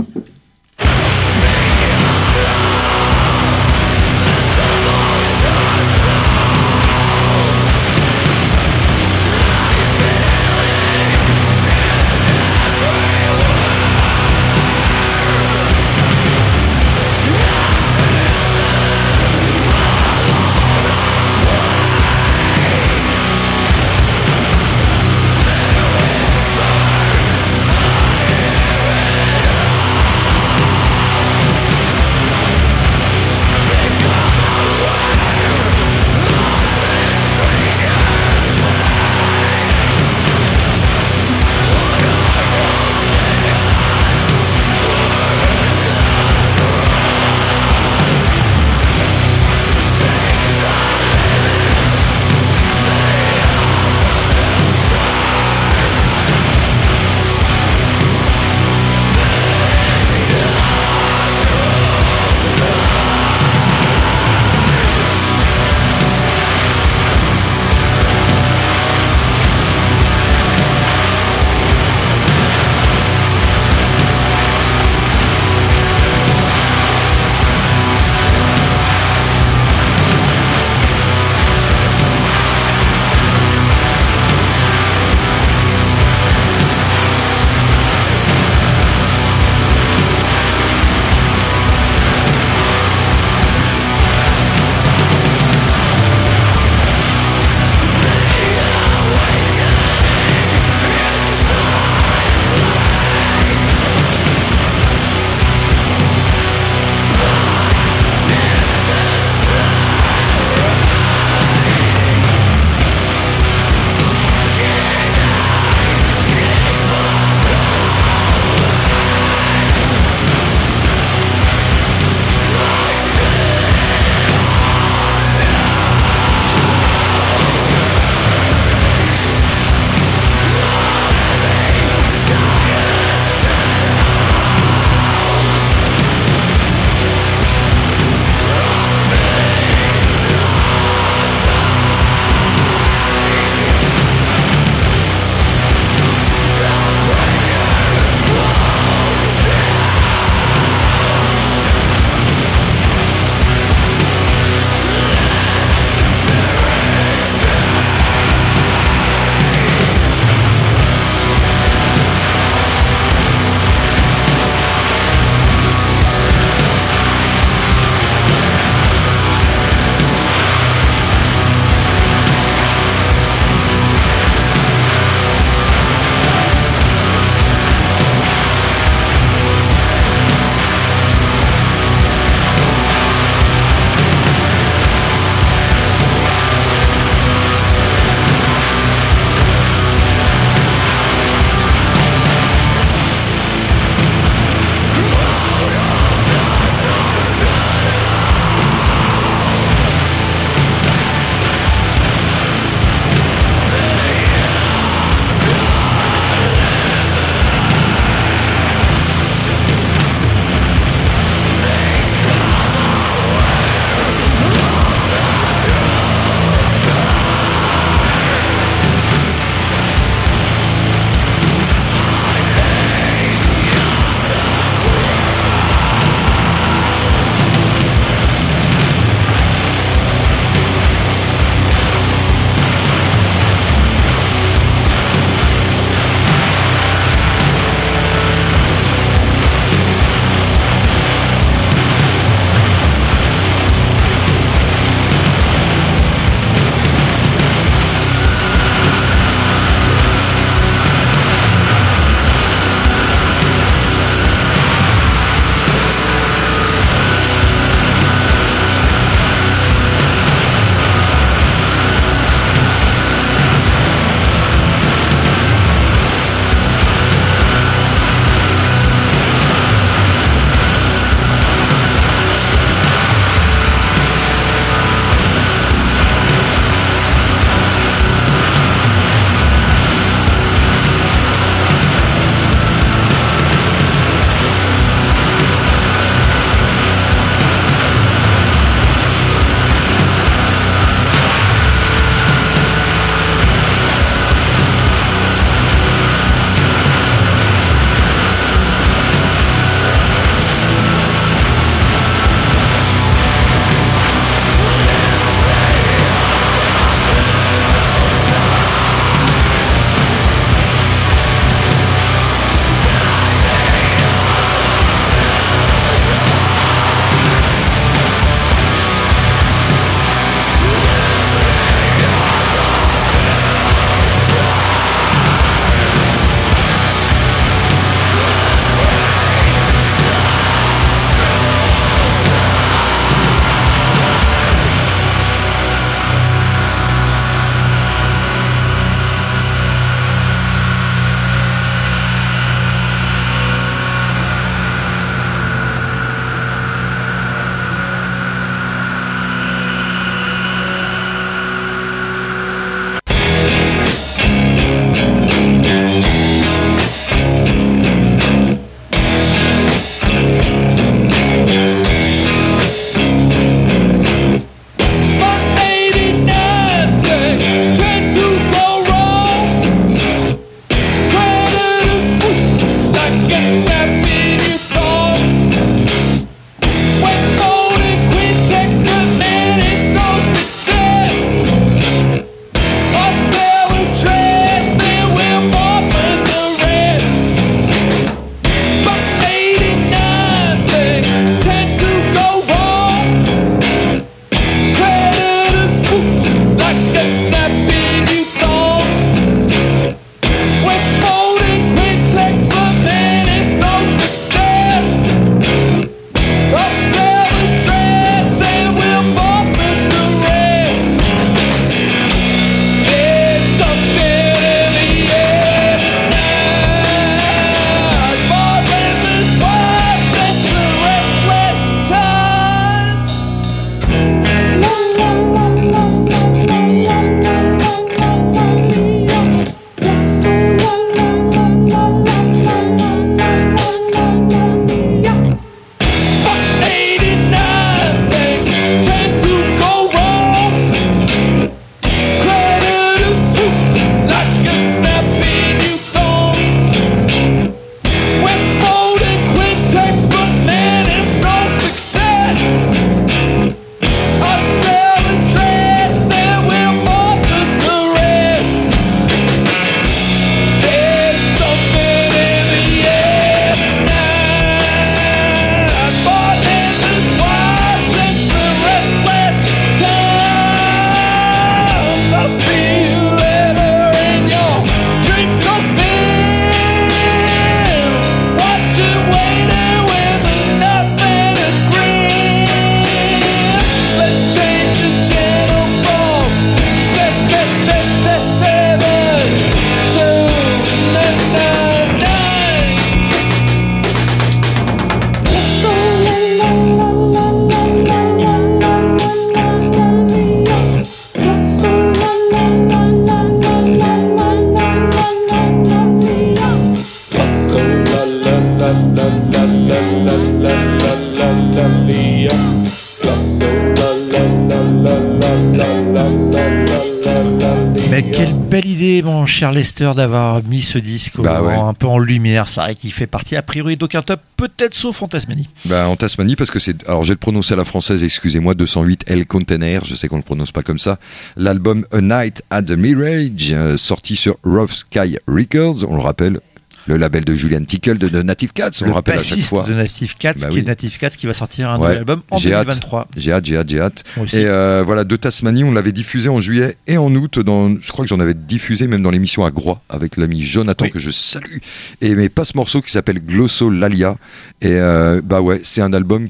Belle idée, mon cher Lester, d'avoir mis ce disque au- Bah ouais. un peu en lumière. C'est vrai qu'il fait partie, a priori, d'aucun top, peut-être sauf en Tasmanie. Bah, en Tasmanie, parce que c'est. Alors, je vais le prononcer à la française, excusez-moi, 208 L Container, je sais qu'on le prononce pas comme ça. L'album A Night at the Mirage, euh, sorti sur Rough Sky Records, on le rappelle, le label de Julian Tickle de, de Native Cats, on le, le rappelle à chaque fois. de Native Cats, Bah qui oui. est Native Cats, qui va sortir un Ouais. nouvel album en J'ai hâte. 2023. J'ai hâte, j'ai hâte, j'ai hâte. Et euh, voilà, de Tasmanie, on l'avait diffusé en juillet et en août. Dans, je crois que j'en avais diffusé même dans l'émission à Groix avec l'ami Jonathan Oui. que je salue. Et mais pas ce morceau qui s'appelle Glosso Lalia. Et euh, bah ouais, c'est un album.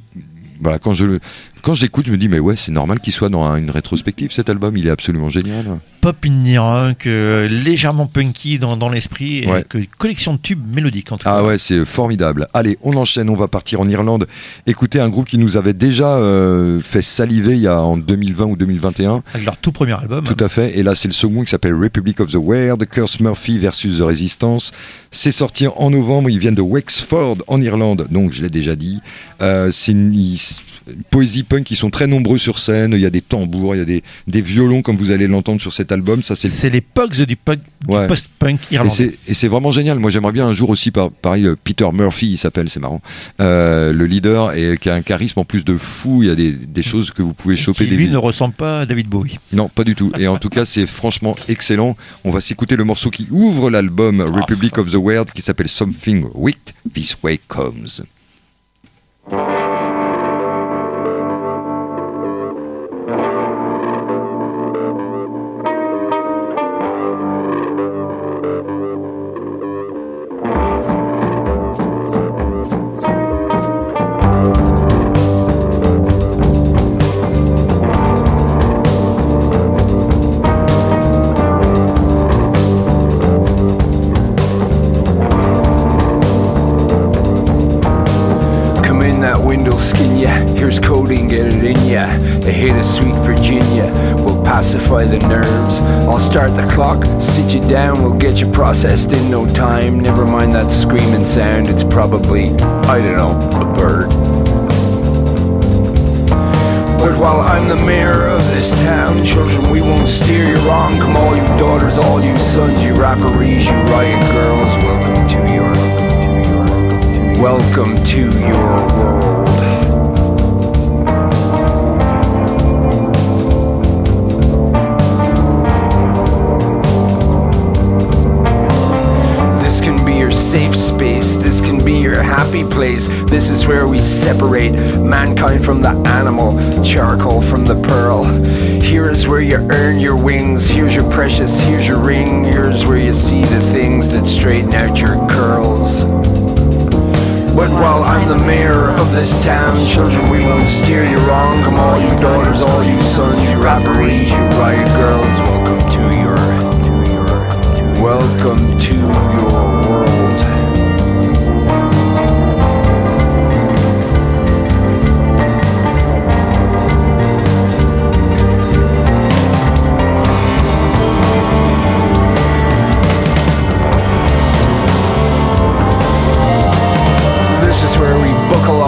Voilà, quand je quand je l'écoute, je me dis mais ouais, c'est normal qu'il soit dans un- une rétrospective. Cet album, il est absolument génial. Pop indie rock, euh, légèrement punky dans, dans l'esprit, Ouais. collection de tubes mélodiques en tout cas. Ah ouais, c'est formidable. Allez, on enchaîne, on va partir en Irlande. Écoutez un groupe qui nous avait déjà euh, fait saliver il y a en 2020 ou 2021. Avec leur tout premier album. Tout à fait. Et là, c'est le second qui s'appelle Republic of the Weird, Curse Murphy versus The Resistance. C'est sorti en novembre. Ils viennent de Wexford, en Irlande. Donc, je l'ai déjà dit. Euh, c'est une poésie punk. Ils sont très nombreux sur scène. Il y a des tambours, il y a des, des violons, comme vous allez l'entendre sur cet album. Ça, c'est C'est les Pugs du, Ouais. post-punk et irlandais. c'est- et c'est vraiment génial. Moi, j'aimerais bien un jour aussi, par, pareil, euh, Peter Murphy, il s'appelle, c'est marrant, euh, le leader, et qui a un charisme en plus de fou. Il y a des, des choses que vous pouvez choper Qui des lui ne ressemble pas à David Bowie. Non, pas du tout. Et en tout cas, c'est franchement excellent. On va s'écouter le morceau qui ouvre l'album Republic of the Weird qui s'appelle Something Wicked This Way Comes. Processed in no time. Never mind that screaming sound, it's probably, I don't know, a bird. But while I'm the mayor of this town, children, we won't steer you wrong. Come all you daughters, all you sons, you rapparees, you riot girls, welcome to your Welcome to your world. Space. This can be your happy place. This is where we separate mankind from the animal, charcoal from the pearl. Here is where you earn your wings. Here's your precious, here's your ring. Here's where you see the things that straighten out your curls. But while I'm the mayor of this town, children, we won't steer you wrong. Come all you daughters, all you sons, you rapparees, you riot girls, welcome to your, welcome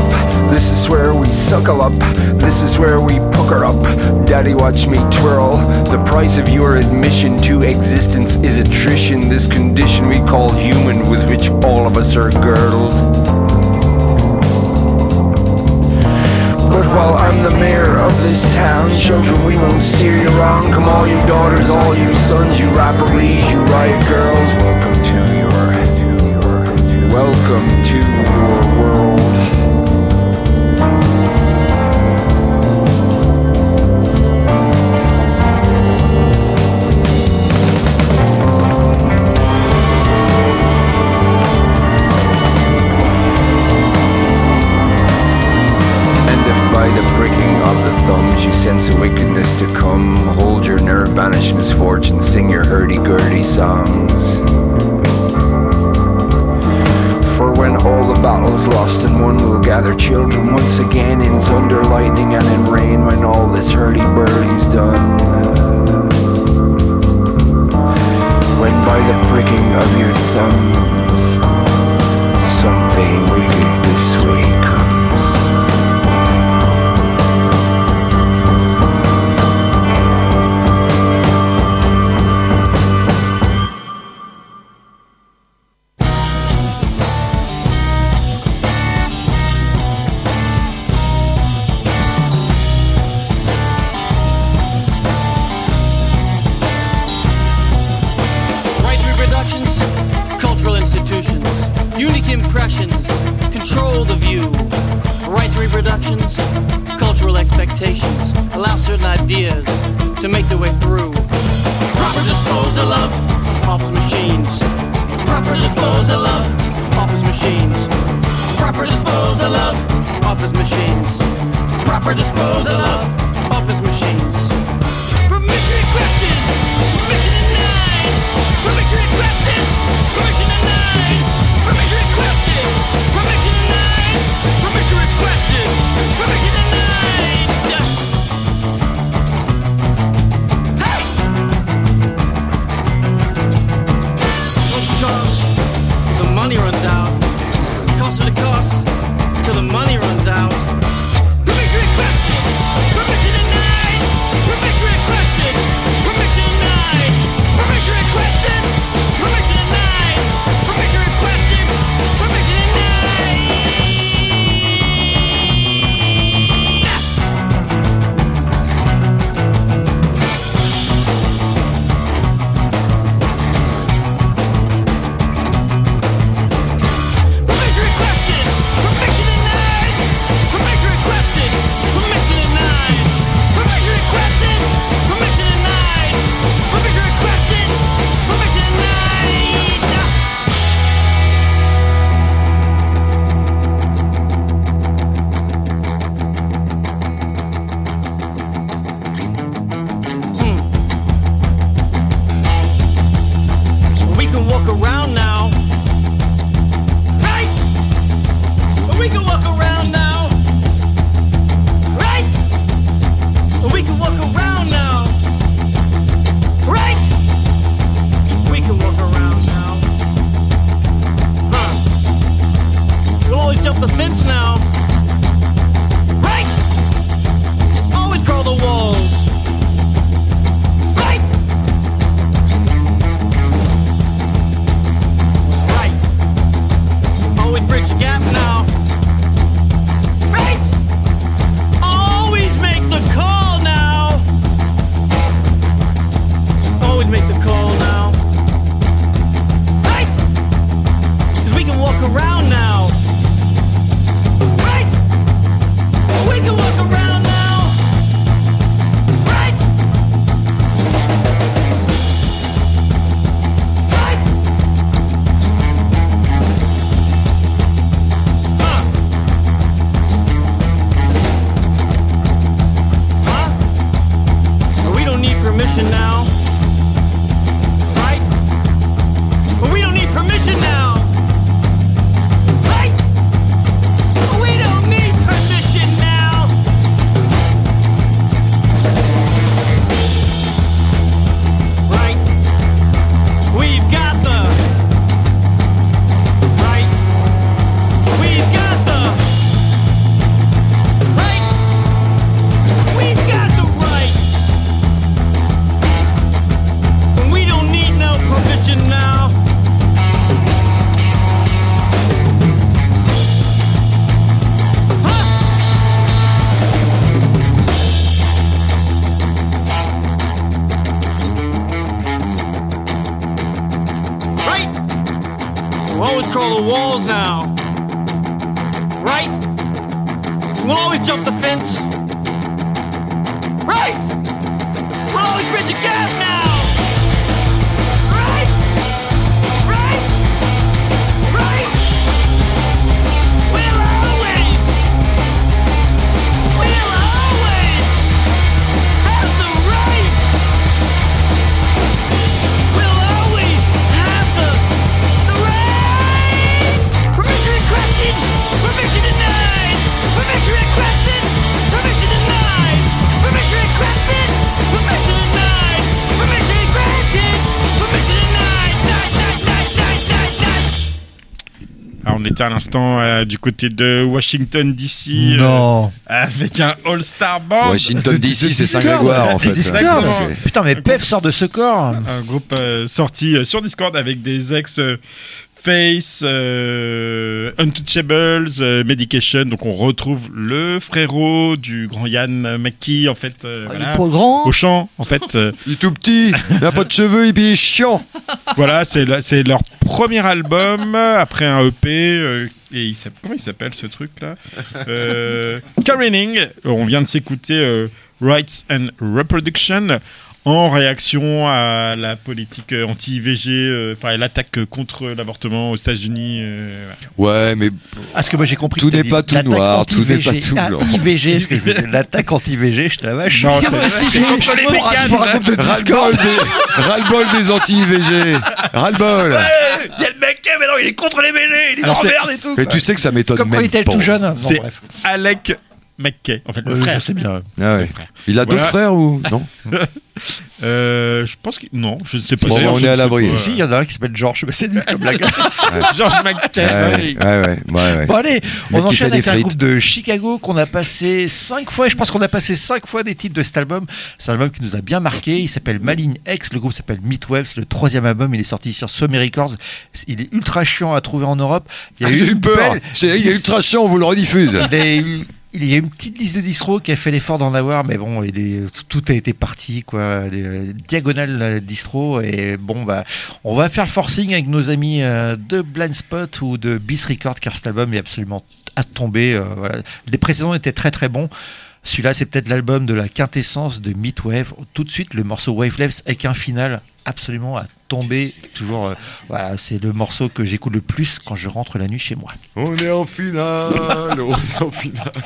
up. This is where we suckle up. This is where we pucker up. Daddy, watch me twirl. The price of your admission to existence is attrition. This condition we call human, with which all of us are girdled. But while I'm the mayor of this town, children, we won't steer you wrong. Come all you daughters, all you sons, you rapparees, you riot girls, welcome to your, welcome to your à l'instant euh, du côté de Washington DC. Euh, non. Avec un All-Star Band. Washington DC, c'est Saint-Grégoire en fait. Discord. Putain, mais Pef sort de ce corps. Un groupe euh, sorti sur Discord avec des ex Face, euh, Untouchables, euh, Medication. Donc on retrouve le frérot du grand Yann McKee en fait. euh, Ah, il est pas grand. Au chant en fait. euh, Il est tout petit, il n'a pas de cheveux et puis il est chiant. voilà, c'est leur premier album après un EP. euh, et il comment il s'appelle ce truc là euh, Careening. On vient de s'écouter euh, Rights and Reproduction en réaction à la politique euh, anti-IVG, euh, enfin à l'attaque contre l'avortement aux États-Unis. euh. Ouais, mais Ah, ce que moi j'ai compris. Tout n'est pas tout noir, tout n'est pas tout Ah, blanc. IVG, ce que je veux dire, l'attaque anti-IVG, je te la vache. Non, c'est- contre les véganes. Pour un groupe de ras-le-bol des, ras-le-bol des anti-IVG. Ras-le-bol. Il y a le mec, mais non, il est contre les VG, il les emmerde et tout. Mais tu sais que ça m'étonne Comme quand même il était pas. tout jeune. C'est bref. Alec McKay, en fait, le Euh, frère. Je sais bien. Ah ouais. Le frère. Il a d'autres Voilà. frères ou non Euh, je pense que non, je ne sais pas. Bon, D'ailleurs, on je est ne à sais l'abri. pas. Si, il y en a un qui s'appelle Georges, mais c'est nul comme blague. George McKay. Ouais, oui. ouais, ouais, ouais, ouais. Bon allez, on Mec qui fait enchaîne des avec un frites. groupe de Chicago qu'on a passé cinq fois. Je pense qu'on a passé cinq fois des titres de cet album. C'est un album qui nous a bien marqué. Il s'appelle Maline X. Le groupe s'appelle. C'est le troisième album. Il est sorti sur Sony Records. Il est ultra chiant à trouver en Europe. Il y a J'ai eu eu une peur. belle C'est- Il liste- ultra chiant, on vous le rediffuse. il a eu- il y a une petite liste de distros qui a fait l'effort d'en avoir, mais bon, tout a été parti, quoi. Euh, diagonale euh, distro, et bon, bah, on va faire le forcing avec nos amis euh, de Blind Spot ou de Beast Record, car cet album est absolument à tomber. voilà. Les précédents étaient très très bons. Celui-là, c'est peut-être l'album de la quintessence de Meatwave. Tout de suite, le morceau Wavelets avec un final absolument à tomber. Toujours, euh, voilà, c'est le morceau que j'écoute le plus quand je rentre la nuit chez moi. On est en finale, on est en finale.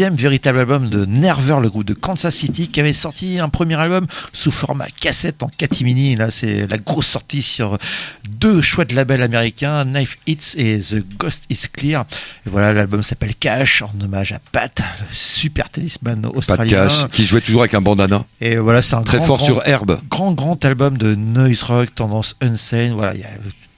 deuxième véritable album de Nerver, le groupe de Kansas City, qui avait sorti un premier album sous format cassette en catimini. Là, c'est la grosse sortie sur deux chouettes labels américains, Knife Hits et The Ghost is Clear. Et voilà, l'album s'appelle Cash, en hommage à Pat, le super tennisman de australien. cash, qui jouait toujours avec un bandana. Et voilà, c'est un Très grand, fort grand- sur herbe. Grand, grand album de noise rock, tendance insane. Voilà, il y a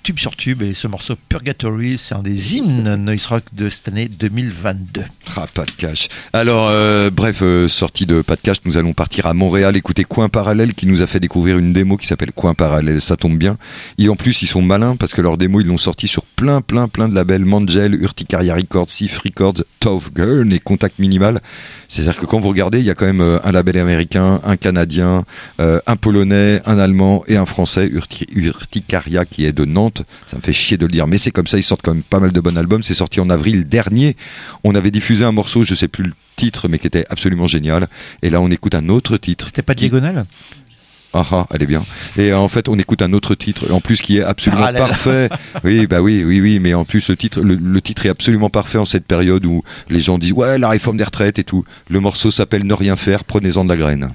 tube sur tube et ce morceau Purgatory, c'est un des hymnes noise rock de cette année 2022. Ah, pas de cash. Alors, euh, bref, euh, sortie de pas de cash, nous allons partir à Montréal écouter Coin Parallèle qui nous a fait découvrir une démo qui s'appelle Coin Parallèle. Ça tombe bien. Et en plus, ils sont malins parce que leur démo, ils l'ont sorti sur plein, plein, plein de labels Mangel, Urticaria Records, Sif Records, Tough Girl et Contact Minimal. C'est-à-dire que quand vous regardez, il y a quand même euh, un label américain, un canadien, euh, un polonais, un allemand et un français, Urti- Urticaria qui est de Nantes. Ça me fait chier de le dire, mais c'est comme ça. Ils sortent quand même pas mal de bons albums. C'est sorti en avril dernier. On avait diffusé un morceau, je sais plus le titre, mais qui était absolument génial. Et là, on écoute un autre titre. C'était pas diagonale Ah ah, elle est bien. Et euh, en fait, on écoute un autre titre, en plus qui est absolument Parallèle. parfait. Oui, bah oui, oui, oui, mais en plus le titre, le, le titre est absolument parfait en cette période où les gens disent ouais la réforme des retraites et tout. Le morceau s'appelle Ne rien faire, prenez-en de la graine.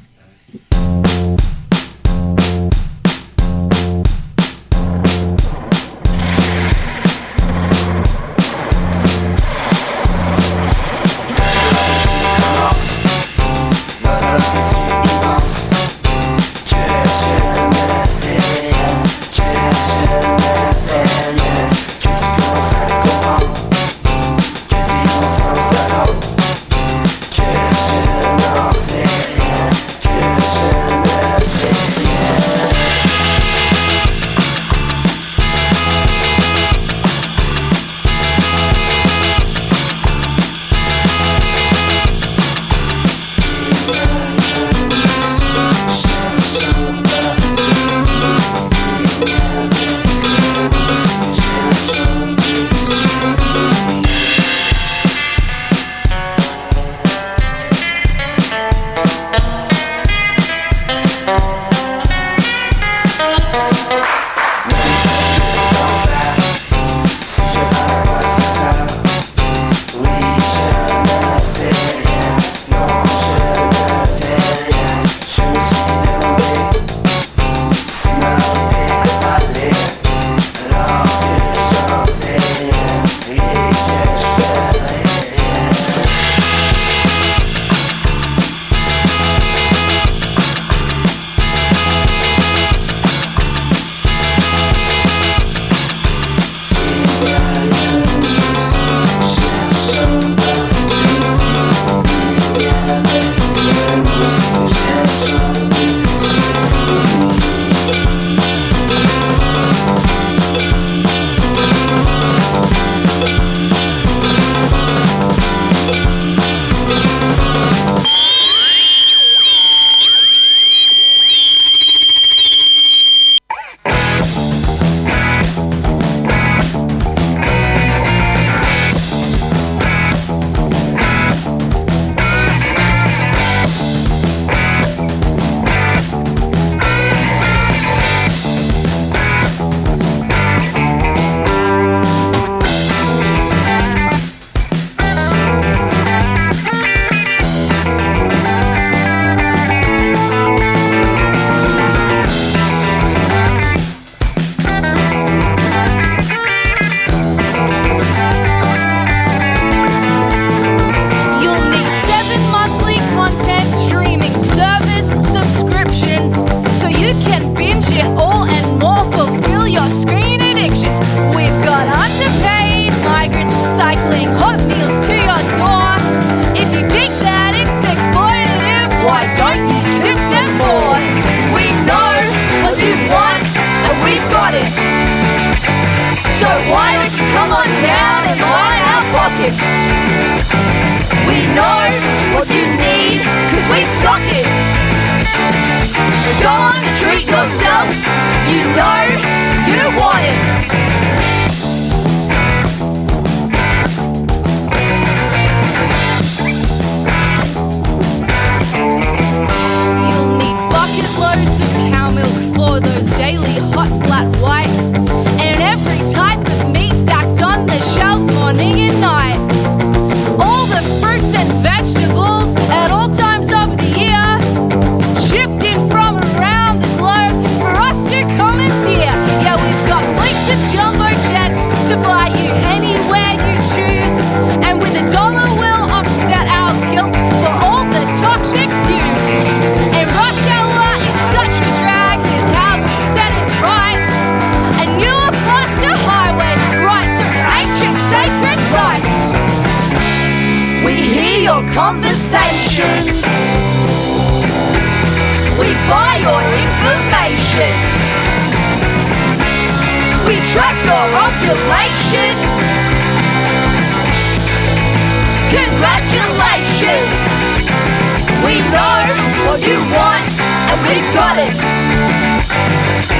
You want and we've got it.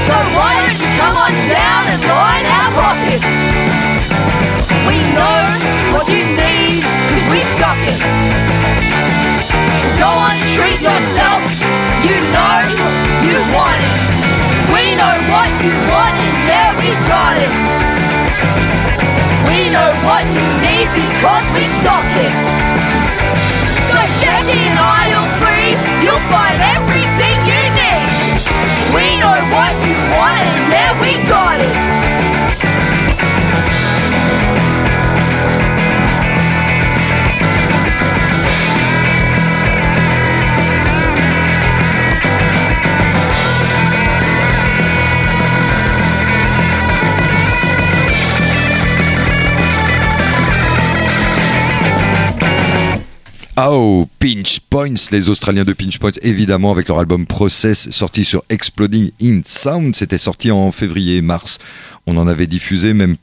So why don't you come on down and line our pockets? We know what you need, cause we stock it. Go on, treat yourself, you know you want it. We know what you want and yeah, we got it. We know what you need because we stock it. So check in three, you'll find everything you need. We know what you want and yeah, we got Oh, Pinch Points, les Australiens de Pinch Points, évidemment, avec leur album Process, sorti sur Exploding in Sound. C'était sorti en février-mars. On en avait diffusé même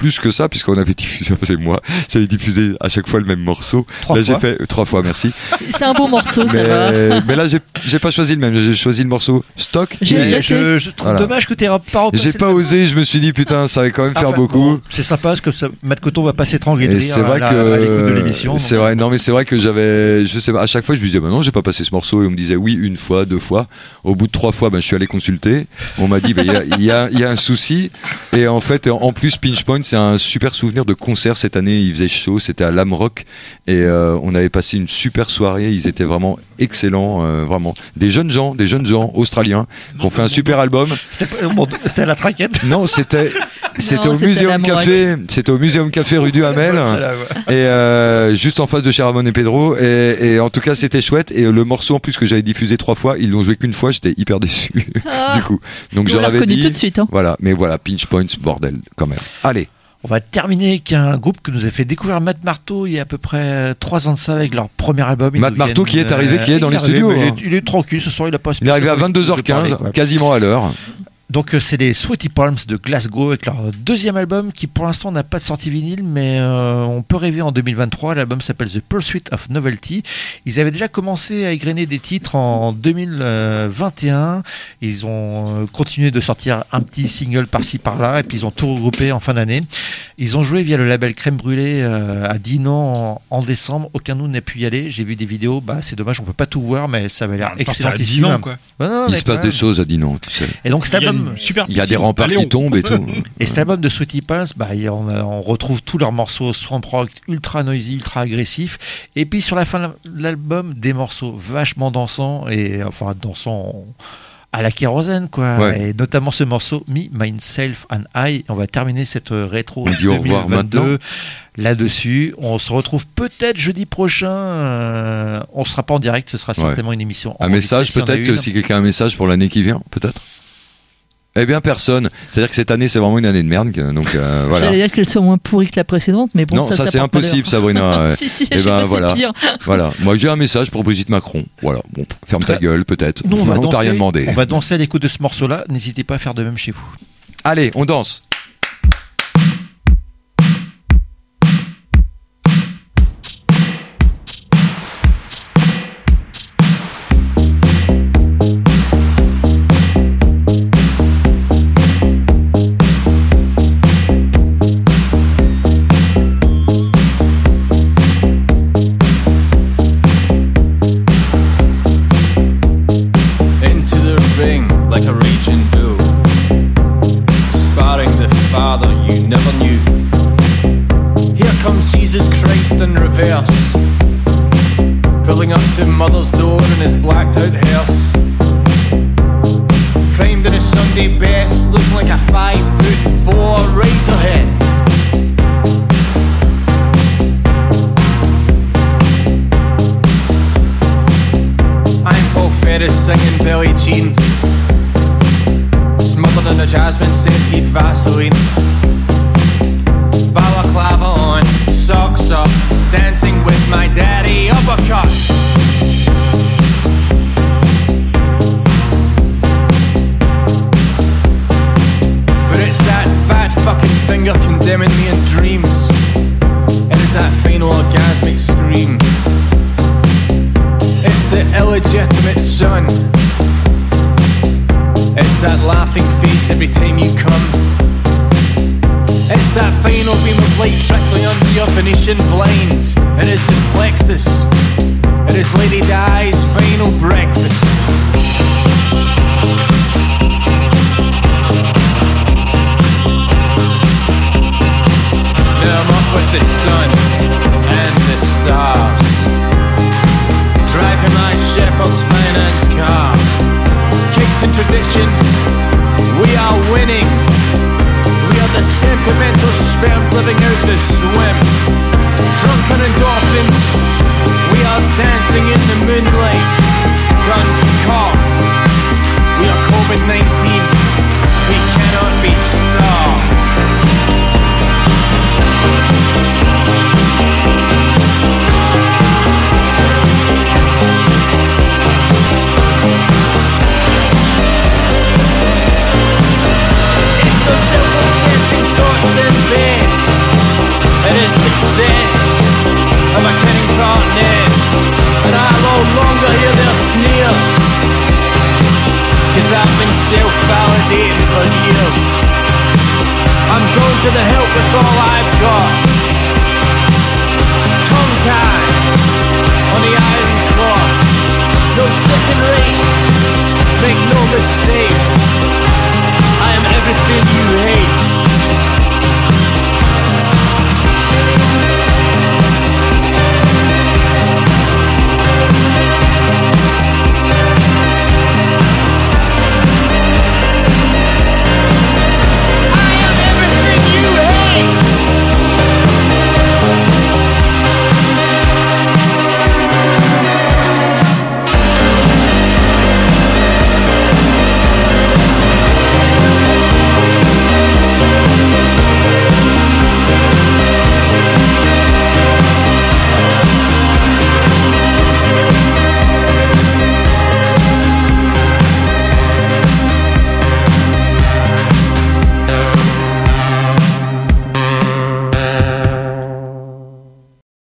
plus que ça, puisqu'on avait diffusé, c'est moi, j'avais diffusé à chaque fois le même morceau. Trois là, j'ai fois. fait trois fois, merci. C'est un beau morceau, ça va. mais, mais là, j'ai j'ai pas choisi le même, j'ai choisi le morceau Stock. J'ai- Mais je, je trouve Voilà. dommage que tu pas J'ai pas osé, je me suis dit, putain, ça va quand même faire Enfin, beaucoup. bon, c'est sympa parce que ça, Matt Coton va pas s'étrangler de rire c'est vrai à l'écoute de que l'émission. c'est donc, vrai non mais c'est vrai que j'avais je sais pas à chaque fois je me disais bah non j'ai pas passé ce morceau et on me disait oui une fois deux fois au bout de trois fois ben je suis allé consulter on m'a dit bah, il y, a, il y, a, il y a un souci et en fait en plus Pinch Point c'est un super souvenir de concert cette année il faisait chaud c'était à Lamrock et euh, on avait passé une super soirée ils étaient vraiment excellents euh, vraiment des jeunes gens des jeunes gens australiens qui ont fait un super album C'était à la traquette. non c'était c'était au Muséum. Café c'était au Muséum Café rue du Hamel et euh, juste en face de chez Ramon et Pedro et, et en tout cas c'était chouette et le morceau en plus que j'avais diffusé trois fois ils l'ont joué qu'une fois j'étais hyper déçu Ah. du coup donc On je l'a l'avais reconnu dit tout de suite. hein. voilà mais voilà pinch points bordel quand même allez On va terminer avec un groupe que nous a fait découvrir Matt Marteau il y a à peu près trois ans de ça avec leur premier album. Matt Marteau qui est arrivé, qui est dans il les studios. Il, est, il est tranquille ce soir, il a pas il est arrivé à spécialement envie de parler, 22h15 quoi. quasiment à l'heure Donc euh, c'est les Sweaty Palms de Glasgow avec leur deuxième album qui pour l'instant n'a pas de sortie vinyle mais euh, on peut rêver en 2023. L'album s'appelle The Pursuit of Novelty. Ils avaient déjà commencé à égrener des titres en 2021. Ils ont euh, continué de sortir un petit single par-ci par-là et puis ils ont tout regroupé en fin d'année. Ils ont joué via le label Crème Brûlée à Dinan en, décembre. Aucun nous n'a pu y aller. J'ai vu des vidéos. Bah c'est dommage, on peut pas tout voir mais ça avait l'air excellentissime. Dinan, quoi. Ouais, non, il se passe des choses à Dinan tu sais Et donc cet album, une super il y a des remparts qui tombent et tout et cet album de Sweaty Palms, bah, a- on, retrouve tous leurs morceaux swamp rock ultra noisy, ultra agressifs. Et puis sur la fin de l'album, des morceaux vachement dansants et enfin dansants à la kérosène quoi. Ouais. Et notamment ce morceau Me, Myself and I. On va terminer cette euh, rétro On dit au revoir 2022 maintenant. là-dessus. On se retrouve peut-être jeudi prochain. euh, on sera pas en direct, ce sera Ouais. certainement une émission. un enregistrée message peut-être que si quelqu'un a un message pour l'année qui vient peut-être? Eh bien personne c'est à dire que cette année c'est vraiment une année de merde donc euh, voilà J'allais dire qu'elle soit moins pourrie que la précédente, mais bon, non, ça, c'est porte malheur. impossible, Sabrina. si, si, Eh ben, voilà. c'est pire. Voilà. Moi, j'ai un message pour Brigitte Macron. Voilà. Bon, ferme ta gueule, peut-être. On va t'a danser- rien demandé. On va danser à l'écoute de ce morceau-là. N'hésitez pas à faire de même chez vous. Allez, on danse.